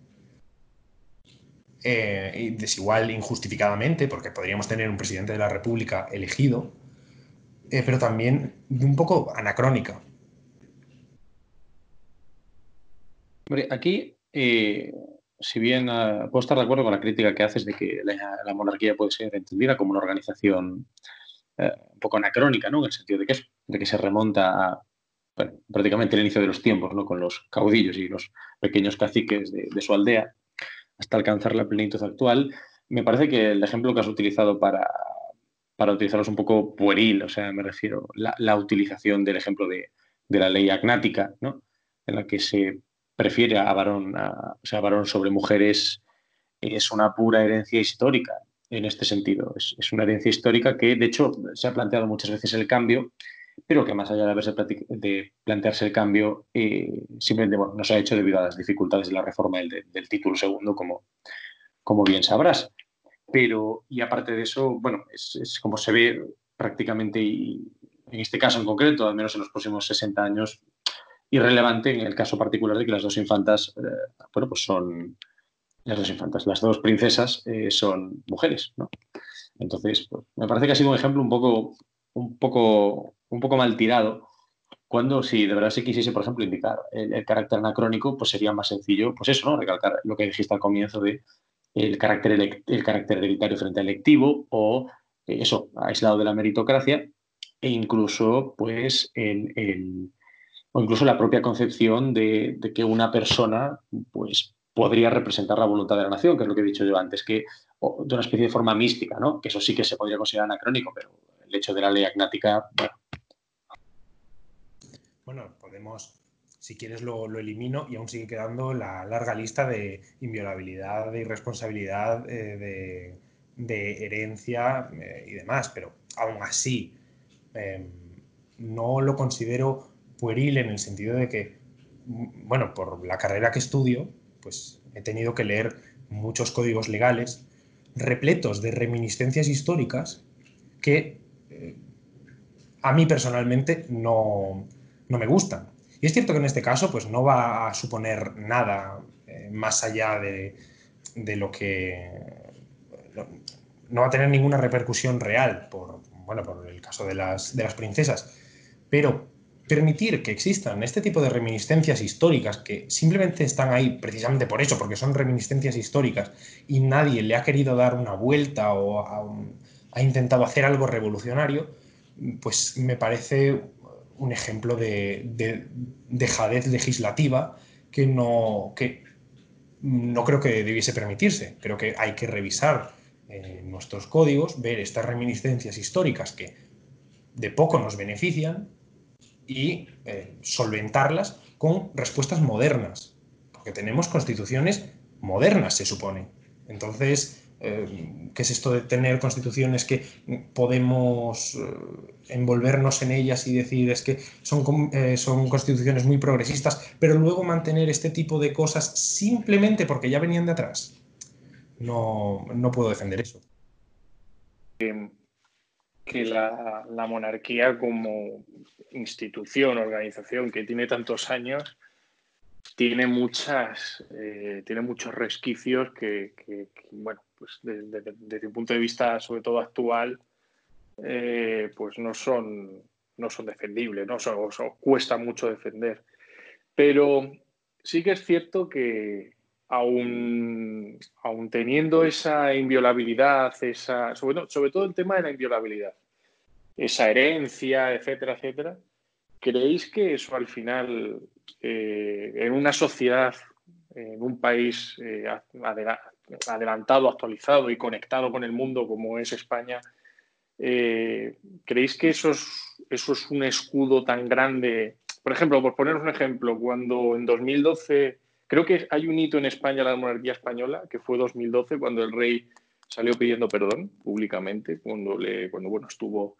eh, desigual injustificadamente, porque podríamos tener un presidente de la República elegido, pero también un poco anacrónica. Aquí si bien ah, puedo estar de acuerdo con la crítica que haces de que la, monarquía puede ser entendida como una organización eh, un poco anacrónica, ¿no? En el sentido de que, de que se remonta a prácticamente el inicio de los tiempos, ¿no? Con los caudillos y los pequeños caciques de, su aldea hasta alcanzar la plenitud actual. Me parece que el ejemplo que has utilizado para, para utilizarlo es un poco pueril, o sea, me refiero la, la utilización del ejemplo de, de la ley agnática, ¿no? En la que se prefiere a varón, o sea, varón sobre mujeres es una pura herencia histórica en este sentido. Es, una herencia histórica que, de hecho, se ha planteado muchas veces el cambio, pero que más allá de, haberse de plantearse el cambio, eh, simplemente bueno, no se ha hecho debido a las dificultades de la reforma del, título segundo, como, como bien sabrás. Pero, y aparte de eso, bueno, es, es como se ve prácticamente, y en este caso en concreto, al menos en los próximos 60 años, irrelevante en el caso particular de que las dos infantas, eh, bueno, pues son las dos infantas, las dos princesas eh, son mujeres, ¿no? Entonces, pues, me parece que ha sido un ejemplo un poco, un poco, un poco mal tirado cuando si de verdad se quisiese, por ejemplo, indicar el, carácter anacrónico, pues sería más sencillo, pues eso, ¿no? Recalcar lo que dijiste al comienzo de el carácter, el carácter hereditario frente al electivo o eh, eso, aislado de la meritocracia e incluso, pues, el, o incluso la propia concepción de, que una persona, pues, podría representar la voluntad de la nación, que es lo que he dicho yo antes, que de una especie de forma mística, ¿no? Que eso sí que se podría considerar anacrónico, pero el hecho de la ley agnática, bueno, bueno, podemos, si quieres lo, elimino y aún sigue quedando la larga lista de inviolabilidad, de irresponsabilidad, eh, de, herencia eh, y demás, pero aún así em, no lo considero pueril en el sentido de que, mm, bueno, por la carrera que estudio, pues he tenido que leer muchos códigos legales repletos de reminiscencias históricas que eh, a mí personalmente no, no me gustan. Y es cierto que en este caso pues no va a suponer nada eh, más allá de, lo que... No, va a tener ninguna repercusión real por, bueno, por el caso de las, de las princesas. Pero permitir que existan este tipo de reminiscencias históricas que simplemente están ahí precisamente por eso, porque son reminiscencias históricas y nadie le ha querido dar una vuelta o ha intentado hacer algo revolucionario, pues me parece un ejemplo de, dejadez legislativa que no, que no creo que debiese permitirse. Creo que hay que revisar eh, nuestros códigos, ver estas reminiscencias históricas que de poco nos benefician y eh, solventarlas con respuestas modernas, porque tenemos constituciones modernas, se supone. Entonces, eh, ¿Qué es esto de tener constituciones que podemos eh, envolvernos en ellas y decir es que son, eh, son constituciones muy progresistas, pero luego mantener este tipo de cosas simplemente porque ya venían de atrás? No, puedo defender eso. Que la, la monarquía como institución, organización que tiene tantos años, tiene muchas, tiene muchos resquicios que, bueno, pues desde, un punto de vista, sobre todo actual, eh, pues no son, no son defendibles, ¿no? cuesta mucho defender. Pero sí que es cierto que aún, aún teniendo esa inviolabilidad, esa, sobre, sobre todo el tema de la inviolabilidad, esa herencia, etcétera, etcétera, ¿creéis que eso al final eh, en una sociedad, en un país eh, adelantado, actualizado y conectado con el mundo como es España, eh, ¿creéis que eso es, eso es un escudo tan grande? Por ejemplo, por poneros un ejemplo, cuando en 2012, creo que hay un hito en España, la monarquía española, que fue 2012, cuando el rey salió pidiendo perdón públicamente, cuando, le, cuando bueno, estuvo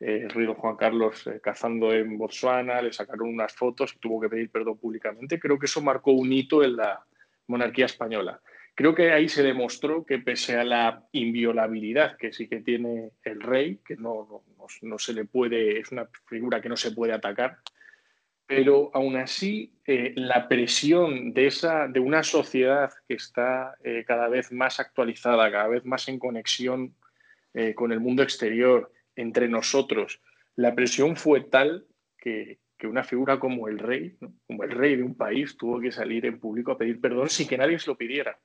el rey Juan Carlos eh, cazando en Botswana, le sacaron unas fotos y tuvo que pedir perdón públicamente. Creo que eso marcó un hito en la monarquía española. Creo que ahí se demostró que pese a la inviolabilidad que sí que tiene el rey, que no, no, se le puede, es una figura que no se puede atacar, pero aún así eh, la presión de, esa, de una sociedad que está eh, cada vez más actualizada, cada vez más en conexión con el mundo exterior, entre nosotros, la presión fue tal que, una figura como el rey, como el rey de un país, tuvo que salir en público a pedir perdón sin que nadie se lo pidiera.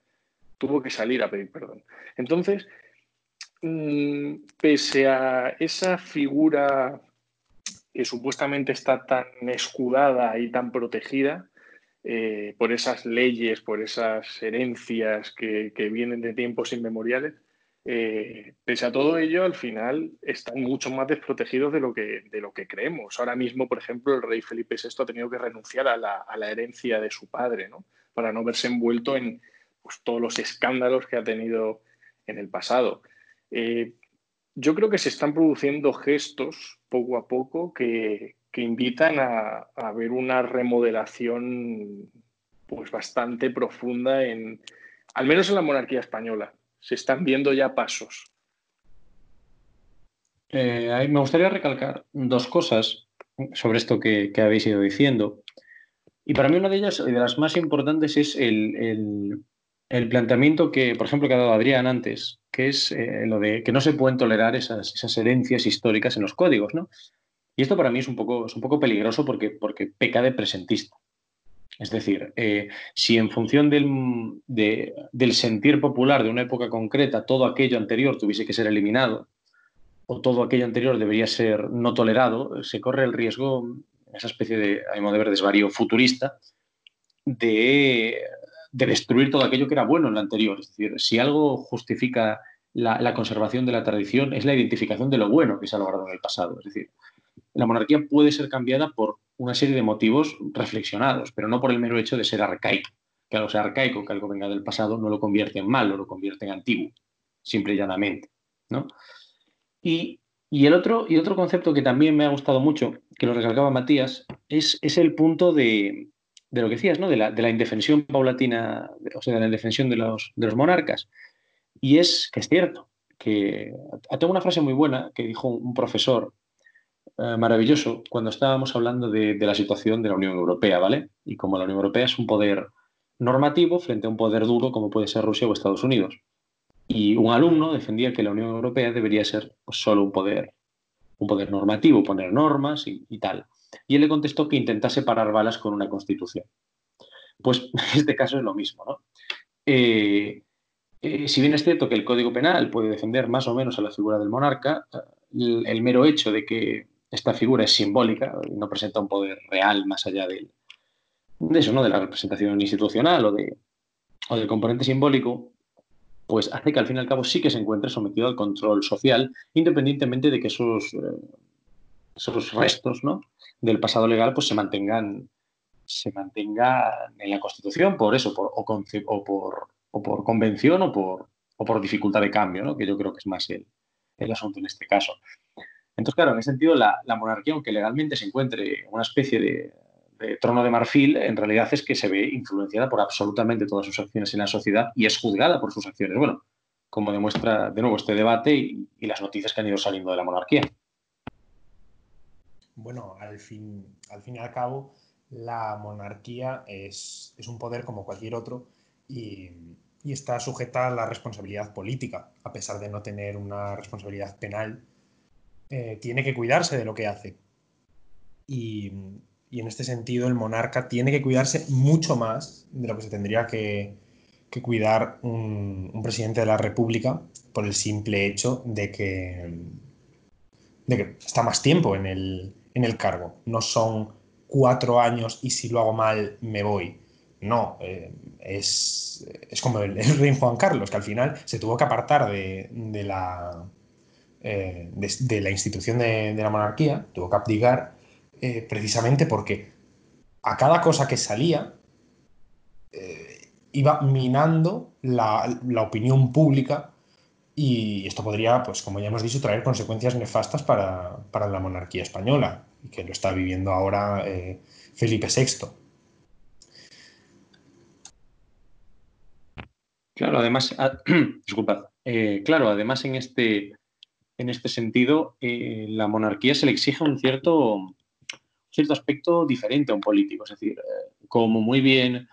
Tuvo que salir a pedir perdón. Entonces, mm, pese a esa figura que supuestamente está tan escudada y tan protegida eh, por esas leyes, por esas herencias que vienen de tiempos inmemoriales, eh, pese a todo ello, al final están mucho más desprotegidos de lo, que, de lo que creemos. Ahora mismo, por ejemplo, el rey Felipe VI ha tenido que renunciar a la, herencia de su padre, ¿no? para no verse envuelto en pues, todos los escándalos que ha tenido en el pasado. Eh, yo creo que se están produciendo gestos poco a poco que, invitan a, a, ver una remodelación pues, bastante profunda en, al menos en la monarquía española se están viendo ya pasos. Eh, me gustaría recalcar dos cosas sobre esto que, habéis ido diciendo. Y para mí una de ellas, y de las más importantes, es el, planteamiento que, por ejemplo, que ha dado Adrián antes, que es eh, lo de que no se pueden tolerar esas, herencias históricas en los códigos. ¿no? Y esto para mí es un poco, es un poco peligroso porque, porque peca de presentista. Es decir, eh, si en función del, del, sentir popular de una época concreta todo aquello anterior tuviese que ser eliminado o todo aquello anterior debería ser no tolerado, se corre el riesgo, esa especie de, a mi de ver, desvarío futurista, de, de, destruir todo aquello que era bueno en lo anterior. Es decir, si algo justifica la, conservación de la tradición es la identificación de lo bueno que se ha logrado en el pasado. Es decir, la monarquía puede ser cambiada por una serie de motivos reflexionados, pero no por el mero hecho de ser arcaico. Que algo sea arcaico, que algo venga del pasado, no lo convierte en malo, lo convierte en antiguo, simple y llanamente. ¿no? Y, el otro, y otro concepto que también me ha gustado mucho, que lo recalcaba Matías, es, es el punto de, de, lo que decías, ¿no? de, la, de la indefensión paulatina, o sea, de la indefensión de los, de los monarcas. Y es que es cierto, que tengo una frase muy buena que dijo un profesor eh, maravilloso cuando estábamos hablando de, la situación de la Unión Europea, ¿vale? Y como la Unión Europea es un poder normativo frente a un poder duro como puede ser Rusia o Estados Unidos. Y un alumno defendía que la Unión Europea debería ser pues, solo un poder, un poder normativo, poner normas y, tal. Y él le contestó que intentase parar balas con una constitución. Pues este caso es lo mismo, ¿no? Eh, eh, si bien es cierto que el Código Penal puede defender más o menos a la figura del monarca, el mero hecho de que esta figura es simbólica y no presenta un poder real más allá de, eso, ¿no? de la representación institucional o, de, del componente simbólico, pues hace que al fin y al cabo sí que se encuentre sometido al control social, independientemente de que esos, eh, esos restos ¿no? del pasado legal pues, se mantengan se mantenga en la Constitución por eso, por, o, por, o, por, convención o por, o por dificultad de cambio, ¿no? que yo creo que es más el, el asunto en este caso. Entonces, claro, en ese sentido, la, monarquía, aunque legalmente se encuentre una especie de, trono de marfil, en realidad es que se ve influenciada por absolutamente todas sus acciones en la sociedad y es juzgada por sus acciones. Bueno, como demuestra de nuevo este debate y, las noticias que han ido saliendo de la monarquía. Bueno, al fin, al fin y al cabo, la monarquía es, un poder como cualquier otro y, y, está sujeta a la responsabilidad política, a pesar de no tener una responsabilidad penal eh, tiene que cuidarse de lo que hace. Y, en este sentido el monarca tiene que cuidarse mucho más de lo que se tendría que, cuidar un, presidente de la República por el simple hecho de que, de que está más tiempo en el, cargo. No son cuatro años y si lo hago mal me voy. No, eh, es, como el, rey Juan Carlos, que al final se tuvo que apartar de la, eh, de, la institución de, la monarquía, tuvo que abdicar eh, precisamente porque a cada cosa que salía iba minando la, opinión pública y esto podría, pues como ya hemos dicho, traer consecuencias nefastas para, la monarquía española, que lo está viviendo ahora Felipe VI. Claro, además, ah, disculpad, claro, además en este, en este sentido, eh, la monarquía se le exige un cierto, cierto aspecto diferente a un político. Es decir, eh, como muy bien,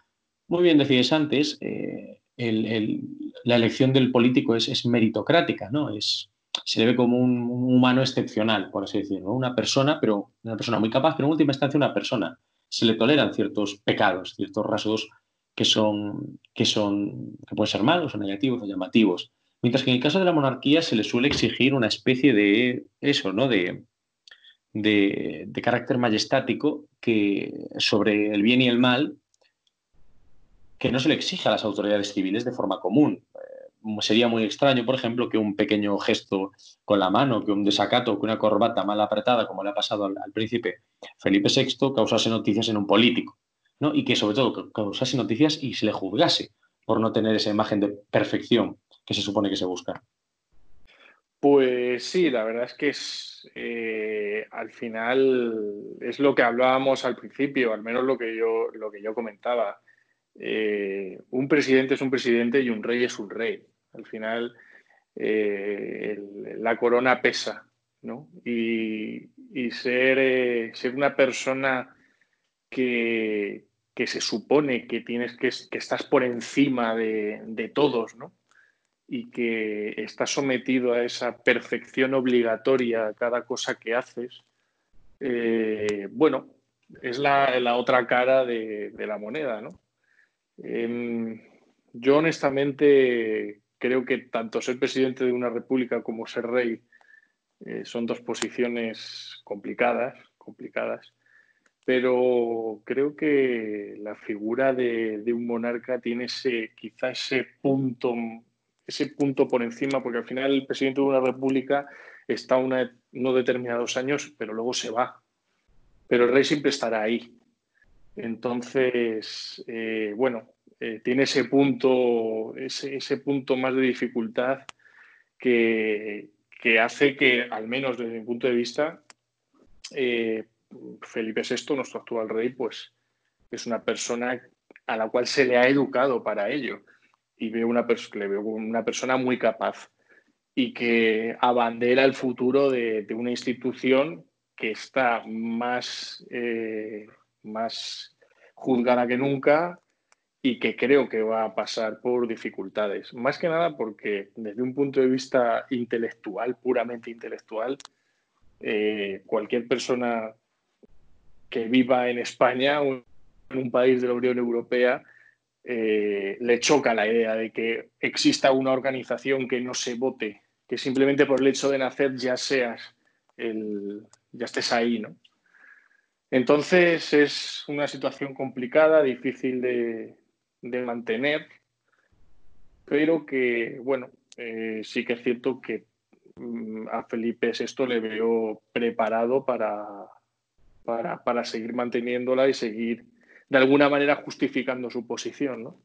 muy bien decías antes, eh, la elección del político es, meritocrática, ¿no? Es, se le ve como un, humano excepcional, por así decirlo. Una persona, pero una persona muy capaz, pero en última instancia una persona. Se le toleran ciertos pecados, ciertos rasgos que son, que son, que pueden ser malos o negativos o llamativos. Mientras que en el caso de la monarquía se le suele exigir una especie de eso, ¿no? De, de, carácter majestático que sobre el bien y el mal que no se le exige a las autoridades civiles de forma común. Eh, sería muy extraño, por ejemplo, que un pequeño gesto con la mano, que un desacato, que una corbata mal apretada, como le ha pasado al, príncipe Felipe VI, causase noticias en un político. ¿no? Y que sobre todo causase noticias y se le juzgase por no tener esa imagen de perfección que se supone que se busca. Pues sí, la verdad es que es eh, al final es lo que hablábamos al principio, al menos lo que yo, lo que yo comentaba. Eh, un presidente es un presidente y un rey es un rey. Al final eh, la corona pesa, ¿no? Y, ser, ser una persona que, que se supone que tienes que, que estás por encima de, de, todos, ¿no? Y que estás sometido a esa perfección obligatoria a cada cosa que haces, eh, bueno, es la, otra cara de, la moneda, ¿no? Em, yo honestamente creo que tanto ser presidente de una república como ser rey eh, son dos posiciones complicadas, complicadas, pero creo que la figura de, un monarca tiene ese, ese punto, ese punto por encima, porque al final el presidente de una república está una, unos determinados años, pero luego se va. Pero el rey siempre estará ahí. Entonces, eh, bueno, eh, tiene ese punto, ese, punto más de dificultad que, hace que, al menos desde mi punto de vista, eh, Felipe VI, nuestro actual rey, pues es una persona a la cual se le ha educado para ello. Y veo una le veo una persona muy capaz y que abandera el futuro de, una institución que está más, más juzgada que nunca y que creo que va a pasar por dificultades. Más que nada porque desde un punto de vista intelectual, puramente intelectual, eh, cualquier persona que viva en España o en un país de la Unión Europea eh, le choca la idea de que exista una organización que no se vote que simplemente por el hecho de nacer ya seas el, ya estés ahí, ¿no? Entonces es una situación complicada, difícil de, mantener, pero que, bueno, eh, sí que es cierto que mm, a Felipe esto le veo preparado para, para, para, seguir manteniéndola y seguir de alguna manera justificando su posición, ¿no?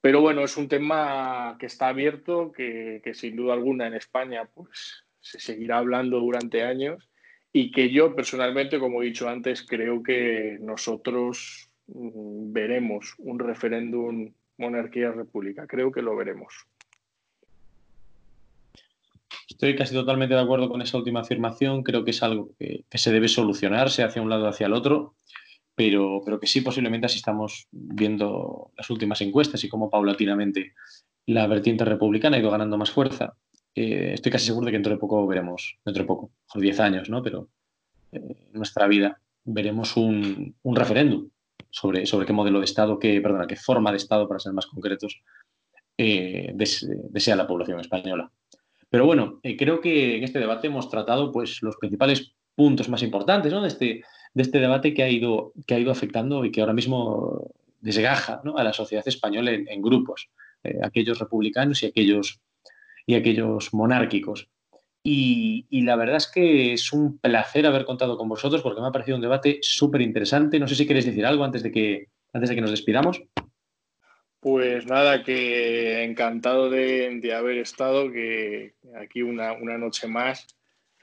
Pero bueno, es un tema que está abierto, que, sin duda alguna en España pues, se seguirá hablando durante años y que yo personalmente, como he dicho antes, creo que nosotros mm, veremos un referéndum monarquía-república. Creo que lo veremos. Estoy casi totalmente de acuerdo con esa última afirmación. Creo que es algo que, se debe solucionarse hacia un lado o hacia el otro pero, pero que sí posiblemente así estamos viendo las últimas encuestas y cómo paulatinamente la vertiente republicana ha ido ganando más fuerza. Eh, estoy casi seguro de que dentro de poco veremos, dentro de poco, por 10 años, ¿no? Pero eh, en nuestra vida veremos un, referéndum sobre, sobre qué modelo de Estado, qué, perdona, qué forma de Estado, para ser más concretos, eh, desea la población española. Pero bueno, creo que en este debate hemos tratado pues, los principales puntos más importantes ¿no? de, este, de este debate que ha ido, que ha ido afectando y que ahora mismo desgaja a la sociedad española en, grupos, aquellos republicanos y aquellos, y aquellos monárquicos. Y, la verdad es que es un placer haber contado con vosotros porque me ha parecido un debate súper interesante. No sé si queréis decir algo antes de que, antes de que nos despidamos. Pues nada, que encantado de, haber estado, que aquí una, una noche más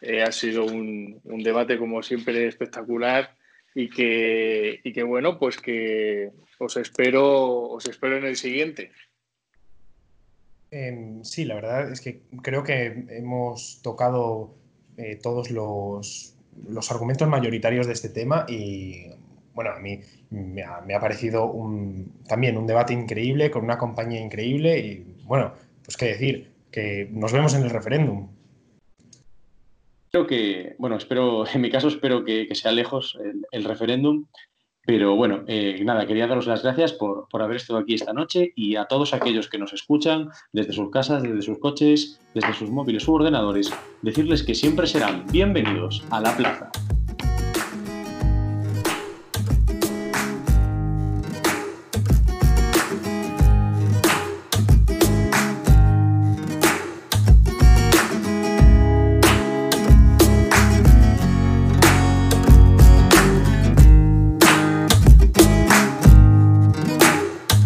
eh, ha sido un, debate, como siempre, espectacular y que, y que, bueno, pues que os espero, os espero en el siguiente. Em, sí, la verdad es que creo que hemos tocado eh, todos los, los, argumentos mayoritarios de este tema y, bueno, a mí me ha, parecido un, también un debate increíble, con una compañía increíble y, bueno, pues qué decir, que nos vemos en el referéndum. Creo que, bueno, espero, en mi caso espero que, sea lejos el, referéndum, pero bueno, eh, nada, quería daros las gracias por, por, haber estado aquí esta noche y a todos aquellos que nos escuchan desde sus casas, desde sus coches, desde sus móviles u ordenadores, decirles que siempre serán bienvenidos a la plaza.